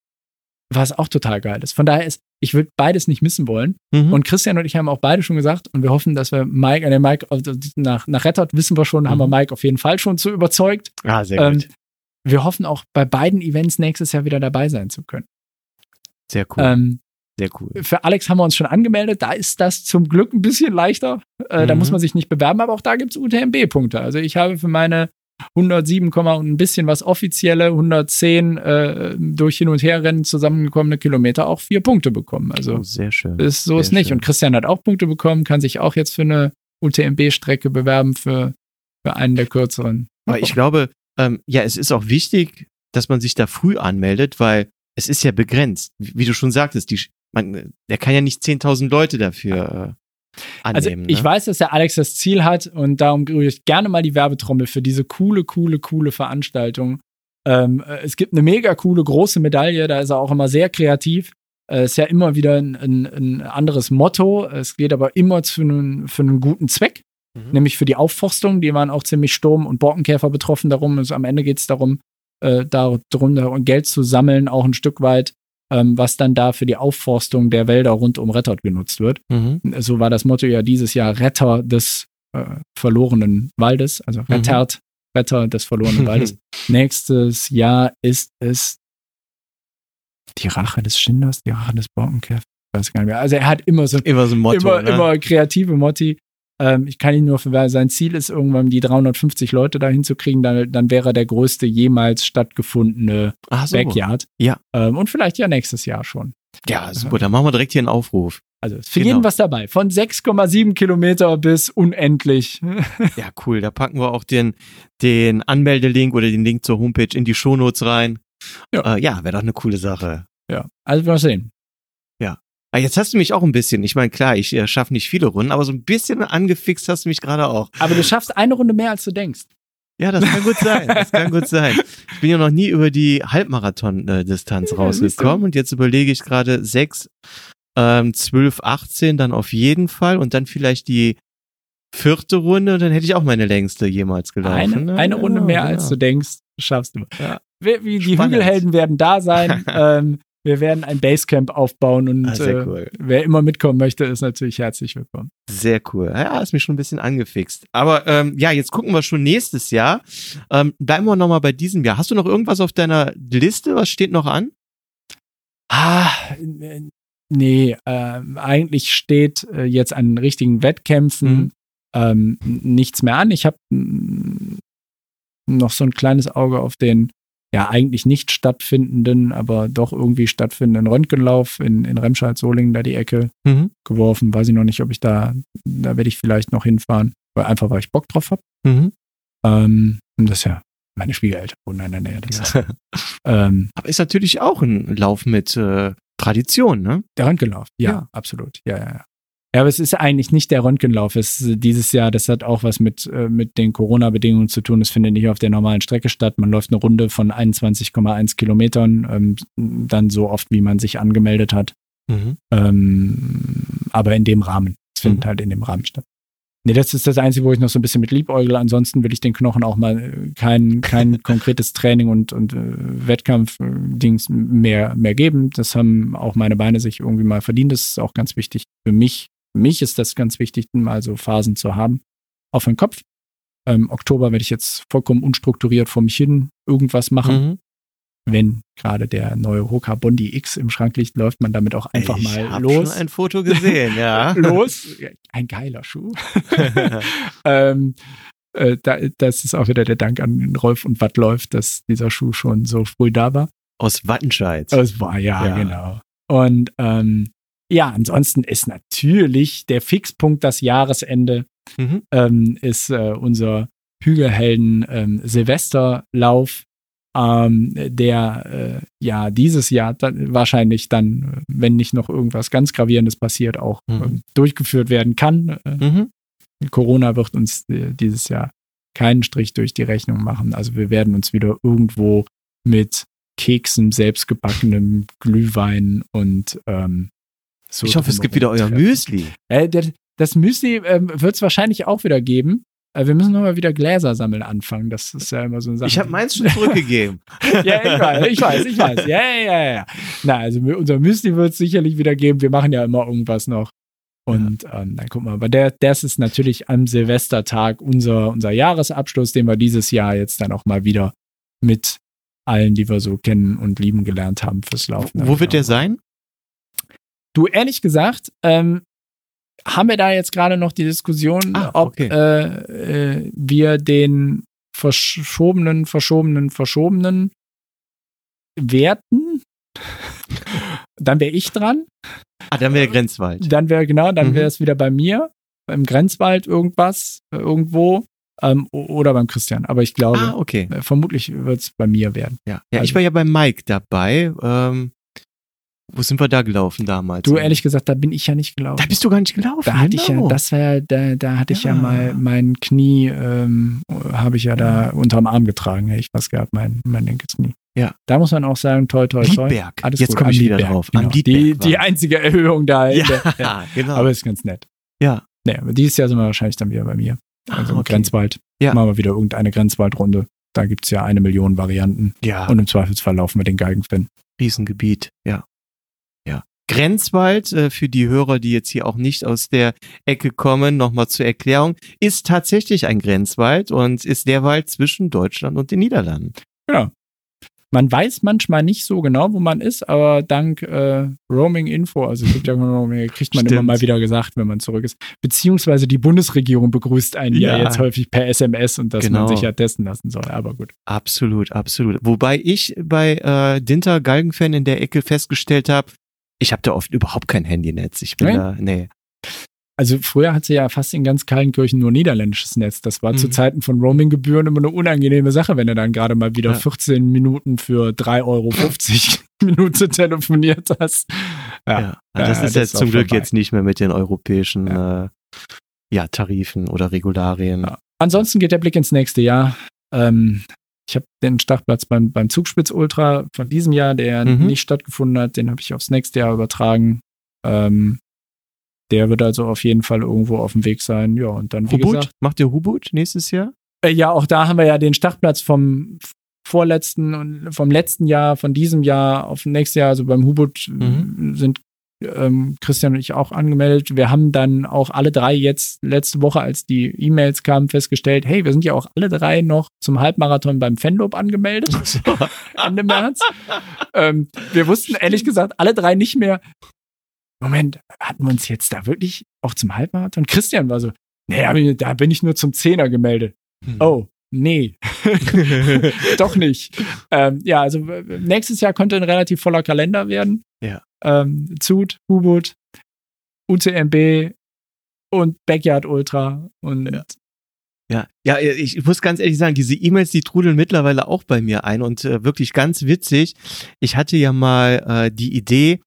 was auch total geil ist. Von daher ist, ich würde beides nicht missen wollen. Mhm. Und Christian und ich haben auch beide schon gesagt, und wir hoffen, dass wir Mike, äh, Mike also nach, nach Rettert wissen wir schon, haben wir Mhm. Mike auf jeden Fall schon zu überzeugt. ah, sehr Ähm, gut. Wir hoffen auch bei beiden Events nächstes Jahr wieder dabei sein zu können. Sehr cool. Ähm, sehr cool. für Alex haben wir uns schon angemeldet. Da ist das zum Glück ein bisschen leichter. Äh, Da Mhm. muss man sich nicht bewerben, aber auch da gibt es UTMB-Punkte. Also ich habe für meine 107, Komma und ein bisschen was offizielle 110 äh, durch Hin- und Herrennen zusammengekommene Kilometer auch vier Punkte bekommen. Also Oh, sehr schön. ist so Sehr ist nicht. schön. Und Christian hat auch Punkte bekommen, kann sich auch jetzt für eine UTMB-Strecke bewerben für, für einen der kürzeren. Aber ich glaube, ähm, ja, es ist auch wichtig, dass man sich da früh anmeldet, weil es ist ja begrenzt. Wie du schon sagtest, die, man, der kann ja nicht 10.000 Leute dafür äh, Also annehmen. ich ne? weiß, dass der Alex das Ziel hat und darum rühre ich gerne mal die Werbetrommel für diese coole, coole, coole Veranstaltung. Ähm, äh, es gibt eine mega coole große Medaille, da ist er auch immer sehr kreativ. Äh, ist ja immer wieder ein, ein, ein anderes Motto. Es geht aber immer für einen, für einen guten Zweck, Mhm. nämlich für die Aufforstung. Die waren auch ziemlich Sturm- und Borkenkäfer betroffen darum. Also am Ende geht es darum, äh, darum, darum, Geld zu sammeln, auch ein Stück weit, ähm, was dann da für die Aufforstung der Wälder rund um Rettert genutzt wird Mhm. so war das Motto ja dieses Jahr Retter des äh, verlorenen Waldes, also Rettert, Retter des verlorenen (laughs) Waldes. Nächstes Jahr ist es die Rache des Schinders, die Rache des Borkenkäfers. Ich weiß gar nicht mehr. Also er hat immer so Immer so ein Motto. immer, ne? immer kreative Motti. Ähm, ich kann ihn nur für sein Ziel ist, irgendwann die 350 Leute da hinzukriegen, dann, dann wäre er der größte jemals stattgefundene so. Backyard. Ja. Ähm, und vielleicht ja nächstes Jahr schon. Ja, super. Dann machen wir direkt hier einen Aufruf. Also ist für Genau. jeden was dabei. Von 6,7 Kilometer bis unendlich. (laughs) Ja, cool. Da packen wir auch den, den Anmeldelink oder den Link zur Homepage in die Shownotes rein. Ja. äh, ja wäre doch eine coole Sache. ja, also mal sehen. Ah, jetzt hast du mich auch ein bisschen, ich meine, klar, ich äh, schaffe nicht viele Runden, aber so ein bisschen angefixt hast du mich gerade auch. Aber du schaffst eine Runde mehr, als du denkst. Ja, das kann gut sein. Das kann gut sein. Ich bin ja noch nie über die Halbmarathon-Distanz Ja, rausgekommen und jetzt überlege ich gerade 6, ähm, 12, 18 dann auf jeden Fall und dann vielleicht die vierte Runde und dann hätte ich auch meine längste jemals gelaufen. Eine, ne? eine Runde Ja, mehr, genau. als du denkst, schaffst du. Ja. Wie, die Spannend. Hügelhelden werden da sein. (laughs) ähm, wir werden ein Basecamp aufbauen und Ah, äh, cool. wer immer mitkommen möchte, ist natürlich herzlich willkommen. Sehr cool. Ja, ist mich schon ein bisschen angefixt. Aber ähm, ja, jetzt gucken wir schon nächstes Jahr. Ähm, bleiben wir nochmal bei diesem Jahr. Hast du noch irgendwas auf deiner Liste? Was steht noch an? Ah, äh, nee, ähm, eigentlich steht äh, jetzt an richtigen Wettkämpfen Mhm. ähm, nichts mehr an. Ich habe noch so ein kleines Auge auf den ja eigentlich nicht stattfindenden, aber doch irgendwie stattfindenden Röntgenlauf in, in Remscheid-Solingen, da die Ecke Mhm. geworfen. Weiß ich noch nicht, ob ich da, da werde ich vielleicht noch hinfahren, weil einfach weil ich Bock drauf habe. Mhm. Ähm, und das ist ja meine Schwiegereltern wohnen in der Nähe. Das ist, ähm, Aber ist natürlich auch ein Lauf mit äh, Tradition, ne? Der Röntgenlauf, ja, Ja. absolut. Ja, ja, ja. Ja, aber es ist eigentlich nicht der Röntgenlauf. Es ist dieses Jahr, das hat auch was mit, äh, mit den Corona-Bedingungen zu tun. Es findet nicht auf der normalen Strecke statt. Man läuft eine Runde von 21,1 Kilometern, ähm, dann so oft, wie man sich angemeldet hat. Mhm. Ähm, aber in dem Rahmen. Es findet Mhm. halt in dem Rahmen statt. Nee, das ist das Einzige, wo ich noch so ein bisschen mit liebäugle. Ansonsten will ich den Knochen auch mal äh, kein, kein (laughs) konkretes Training und, und äh, Wettkampf-Dings mehr, mehr geben. Das haben auch meine Beine sich irgendwie mal verdient. Das ist auch ganz wichtig für mich. Für mich ist das ganz wichtig, mal so Phasen zu haben. Auf den Kopf. Ähm, Oktober werde ich jetzt vollkommen unstrukturiert vor mich hin irgendwas machen. Mhm. Wenn gerade der neue Hoka Bondi X im Schrank liegt, läuft man damit auch einfach ich mal hab los. schon ein Foto gesehen, ja. (laughs) los. Ein geiler Schuh. (laughs) ähm, äh, da, das ist auch wieder der Dank an Rolf und Wattläuf, dass dieser Schuh schon so früh da war. Aus Wattenscheid. Es war ja, Ja. genau. Und ähm, ja, ansonsten ist natürlich der Fixpunkt das Jahresende, Mhm. ähm, ist äh, unser Hügelhelden ähm, Silvesterlauf, ähm, der äh, ja dieses Jahr dann, wahrscheinlich dann, wenn nicht noch irgendwas ganz Gravierendes passiert, auch Mhm. ähm, durchgeführt werden kann. Äh, Mhm. Corona wird uns äh, dieses Jahr keinen Strich durch die Rechnung machen. Also wir werden uns wieder irgendwo mit Keksen, selbstgebackenem Glühwein und ähm, so ich hoffe, es gibt wieder euer. Müsli. Äh, das Müsli ähm, wird es wahrscheinlich auch wieder geben. Äh, wir müssen nochmal wieder Gläser sammeln anfangen. Das ist ja immer so eine Sache. Ich habe meins schon zurückgegeben. (laughs) ja, ich weiß, ich weiß, ich weiß. Ja, ja, ja. Na, also unser Müsli wird es sicherlich wieder geben. Wir machen ja immer irgendwas noch. Und ja. ähm, dann gucken wir. Aber der, das ist natürlich am Silvestertag unser, unser Jahresabschluss, den wir dieses Jahr jetzt dann auch mal wieder mit allen, die wir so kennen und lieben gelernt haben fürs Laufen. Wo wird der sein? Du, ehrlich gesagt, ähm, haben wir da jetzt gerade noch die Diskussion, ah, ob okay. äh, äh, wir den verschobenen, verschobenen, verschobenen werten. (laughs) dann wäre ich dran. Ah, dann wäre Grenzwald. Dann wäre, genau, dann mhm. wäre es wieder bei mir. Im Grenzwald irgendwas, äh, irgendwo. Ähm, oder beim Christian. Aber ich glaube, ah, okay. Äh, vermutlich wird es bei mir werden. Ja, ja also, ich war ja bei Mike dabei. Ähm, wo sind wir da gelaufen damals? Du, ehrlich gesagt, da bin ich ja nicht gelaufen. Da bist du gar nicht gelaufen. Da hatte genau. ich ja, genau. das war da, da hatte ja. ich ja mal mein Knie, ähm, habe ich ja da unterm Arm getragen, hätte ich was gehabt, mein, mein linkes Knie. Ja. Da muss man auch sagen, toll, toll, toll. Liedberg. Alles Jetzt komme ich wieder drauf. Genau. Die, die einzige Erhöhung da. Ja, (laughs) ja, genau. Aber ist ganz nett. Ja. Nee, aber dieses Jahr sind wir wahrscheinlich dann wieder bei mir. Ah, also ah, okay. Grenzwald. Ja. Machen wir wieder irgendeine Grenzwaldrunde. Da gibt es ja eine Million Varianten. Ja. Und im Zweifelsfall laufen wir den Geigenfinn. Riesengebiet, ja. Grenzwald, äh, für die Hörer, die jetzt hier auch nicht aus der Ecke kommen, nochmal zur Erklärung, ist tatsächlich ein Grenzwald und ist der Wald zwischen Deutschland und den Niederlanden. Ja. Man weiß manchmal nicht so genau, wo man ist, aber dank äh, Roaming Info, also es gibt ja kriegt man Stimmt. immer mal wieder gesagt, wenn man zurück ist. Beziehungsweise die Bundesregierung begrüßt einen ja, ja jetzt häufig per SMS und dass genau. man sich ja testen lassen soll. Aber gut. Absolut, absolut. Wobei ich bei äh, Dinter Galgenfan in der Ecke festgestellt habe, ich habe da oft überhaupt kein Handynetz. Ich bin Nein? da, nee. Also früher hatte ja fast in ganz Kallenkirchen nur niederländisches Netz. Das war mhm. zu Zeiten von Roaminggebühren immer eine unangenehme Sache, wenn du dann gerade mal wieder ja. 14 Minuten für 3,50 Euro (laughs) Minute telefoniert hast. Ja, ja das ja, ist jetzt zum Glück vorbei. jetzt nicht mehr mit den europäischen. Äh, ja Tarifen oder Regularien. Ansonsten geht der Blick ins nächste Jahr. Ähm, ich habe den Startplatz beim, beim Zugspitz Ultra von diesem Jahr, der mhm. nicht stattgefunden hat, den habe ich aufs nächste Jahr übertragen. Ähm, der wird also auf jeden Fall irgendwo auf dem Weg sein. Ja, und dann, Hubut? gesagt. Macht ihr Hubut nächstes Jahr? Äh, ja, auch da haben wir ja den Startplatz vom vorletzten und vom letzten Jahr, von diesem Jahr auf nächstes Jahr. Also beim Hubut mhm. sind ähm, Christian und ich auch angemeldet. Wir haben dann auch alle drei jetzt letzte Woche, als die E-Mails kamen, festgestellt, hey, wir sind ja auch alle drei noch zum Halbmarathon beim Fenlob angemeldet. (laughs) Ende März. ähm, wir wussten ehrlich gesagt alle drei nicht mehr, Moment, hatten wir uns jetzt da wirklich auch zum Halbmarathon? Christian war so, nee, da bin ich nur zum Zehner gemeldet. Hm. Oh, nee. (laughs) Doch nicht. Ähm, ja, also nächstes Jahr könnte ein relativ voller Kalender werden. Ja. Ähm, Zut, U-Boot, UTMB und Backyard Ultra und ja. Ja, ja, ich muss ganz ehrlich sagen, diese E-Mails, die trudeln mittlerweile auch bei mir ein und äh, wirklich ganz witzig. Ich hatte ja mal äh, die Idee,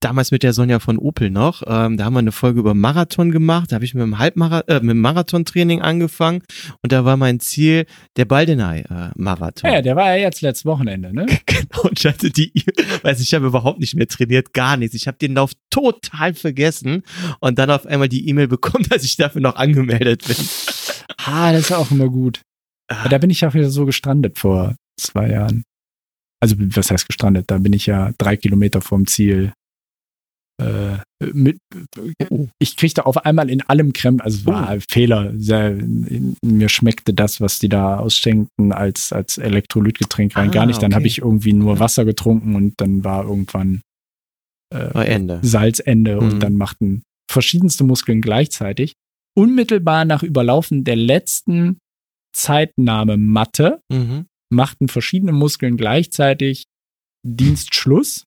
damals mit der Sonja von Opel noch. Ähm, da haben wir eine Folge über Marathon gemacht. Da habe ich mit dem Halbmarathon, äh, mit dem Marathontraining angefangen und da war mein Ziel der Baldenei-Marathon. Äh, ja, der war ja jetzt letztes Wochenende, ne? (laughs) genau. Und ich hatte die, weiß ich habe überhaupt nicht mehr trainiert, gar nichts. Ich habe den Lauf total vergessen und dann auf einmal die E-Mail bekommen, (laughs) dass ich dafür noch angemeldet bin. (laughs) ah, das ist auch immer gut. Ah. Da bin ich auch wieder so gestrandet vor zwei Jahren. Also, was heißt gestrandet? Da bin ich ja drei Kilometer vom Ziel äh, mit, ich kriegte auf einmal in allem Krempel, also war oh. Fehler. Sehr, mir schmeckte das, was die da ausschenkten, als, als Elektrolytgetränk rein ah, gar nicht. Dann okay. habe ich irgendwie nur Wasser getrunken und dann war irgendwann äh, Ende. Salzende mhm. und dann machten verschiedenste Muskeln gleichzeitig. Unmittelbar nach Überlaufen der letzten Zeitnahme Matte mhm. machten verschiedene Muskeln gleichzeitig Dienstschluss.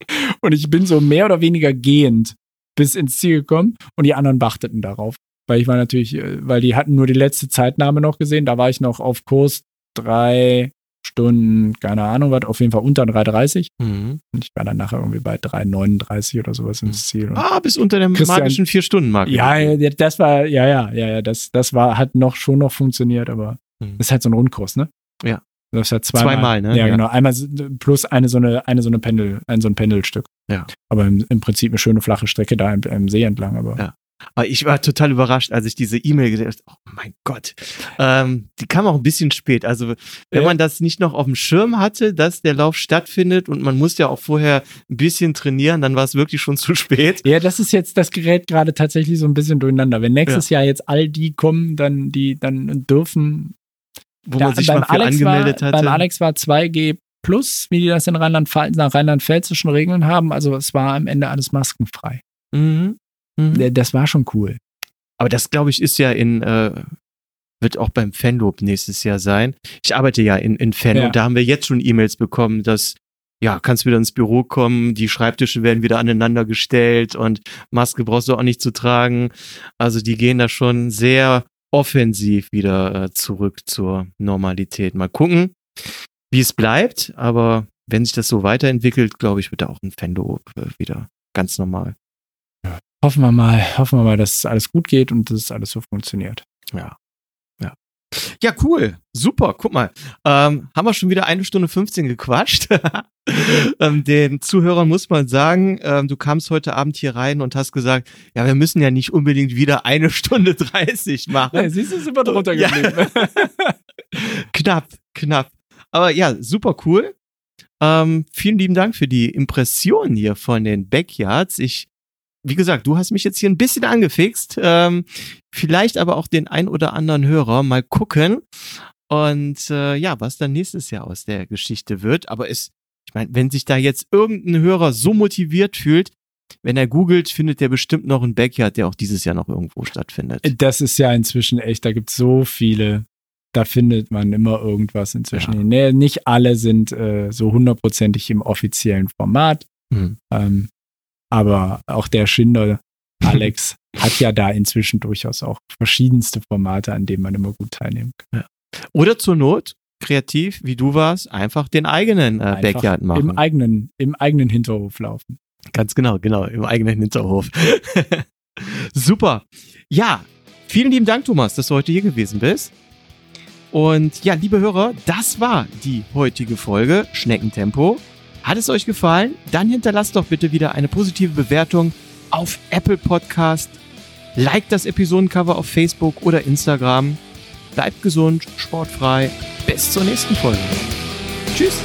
(laughs) Und ich bin so mehr oder weniger gehend bis ins Ziel gekommen und die anderen warteten darauf. Weil ich war natürlich, äh, weil die hatten nur die letzte Zeitnahme noch gesehen. Da war ich noch auf Kurs drei Stunden, keine Ahnung was, auf jeden Fall unter 3,30. Mhm. Und ich war dann nachher irgendwie bei 3,39 oder sowas ins Ziel. Und ah, bis unter dem Christian, magischen Vier-Stunden-Mark. Ja, das war, ja, ja, ja, ja, das, das war, hat noch schon noch funktioniert, aber mhm. das ist halt so ein Rundkurs, ne? Ja. Das ist ja zweimal. Zweimal, ne? Ja, ja, genau. Einmal plus eine so eine, eine so eine Pendel, ein so ein Pendelstück. Ja. Aber im, im Prinzip eine schöne flache Strecke da im, im See entlang, aber. Ja. Aber ich war total überrascht, als ich diese E-Mail gesehen habe. Oh mein Gott. Ähm, die kam auch ein bisschen spät. Also, wenn Ja. man das nicht noch auf dem Schirm hatte, dass der Lauf stattfindet und man muss ja auch vorher ein bisschen trainieren, dann war es wirklich schon zu spät. Ja, das ist jetzt, das gerät gerade tatsächlich so ein bisschen durcheinander. Wenn nächstes Jahr jetzt all die kommen, dann die dann dürfen. Wo Da- man sich beim mal für Alex angemeldet war, hatte. Beim Alex war 2G plus, wie die das in Rheinland-Pfalz nach rheinland-pfälzischen Regeln haben. Also es war am Ende alles maskenfrei. Mhm. Mhm. Das war schon cool. Aber das, glaube ich, ist ja in, äh, wird auch beim Fanlob nächstes Jahr sein. Ich arbeite ja in, in Fan Ja. und da haben wir jetzt schon E-Mails bekommen, dass, ja, kannst wieder ins Büro kommen, die Schreibtische werden wieder aneinander gestellt und Maske brauchst du auch nicht zu tragen. Also die gehen da schon sehr offensiv wieder äh, zurück zur Normalität. Mal gucken, wie es bleibt, aber wenn sich das so weiterentwickelt, glaube ich, wird da auch ein Fanlob äh, wieder ganz normal. Hoffen wir mal, hoffen wir mal, dass es alles gut geht und dass es alles so funktioniert. Ja. Ja. Ja, cool. Super. Guck mal. Ähm, haben wir schon wieder eine Stunde 15 gequatscht. (laughs) ähm, den Zuhörern muss man sagen, ähm, du kamst heute Abend hier rein und hast gesagt, ja, wir müssen ja nicht unbedingt wieder eine Stunde (laughs) 30 machen. siehst du, sind wir drunter Ja. geblieben. (laughs) knapp, knapp. Aber ja, super cool. Ähm, vielen lieben Dank für die Impressionen hier von den Backyards. Ich, wie gesagt, du hast mich jetzt hier ein bisschen angefixt. Ähm, vielleicht aber auch den ein oder anderen Hörer mal gucken. Und äh, ja, was dann nächstes Jahr aus der Geschichte wird. Aber es, ich meine, wenn sich da jetzt irgendein Hörer so motiviert fühlt, wenn er googelt, findet er bestimmt noch einen Backyard, der auch dieses Jahr noch irgendwo stattfindet. Das ist ja inzwischen echt, da gibt es so viele. Da findet man immer irgendwas inzwischen. Ja. Nee, nicht alle sind äh, so hundertprozentig im offiziellen Format. Mhm. Ähm, aber auch der Schinder, (laughs) Alex, hat ja da inzwischen durchaus auch verschiedenste Formate, an denen man immer gut teilnehmen kann. Oder zur Not, kreativ, wie du warst, einfach den eigenen äh, Einfach Backyard machen. Im eigenen, Im eigenen Hinterhof laufen. Ganz genau, genau, im eigenen Hinterhof. (laughs) Super. Ja, vielen lieben Dank, Thomas, dass du heute hier gewesen bist. Und ja, liebe Hörer, das war die heutige Folge Schneckentempo. Hat es euch gefallen? Dann hinterlasst doch bitte wieder eine positive Bewertung auf Apple Podcast. Liked das Episodencover auf Facebook oder Instagram. Bleibt gesund, sportfrei. Bis zur nächsten Folge. Tschüss.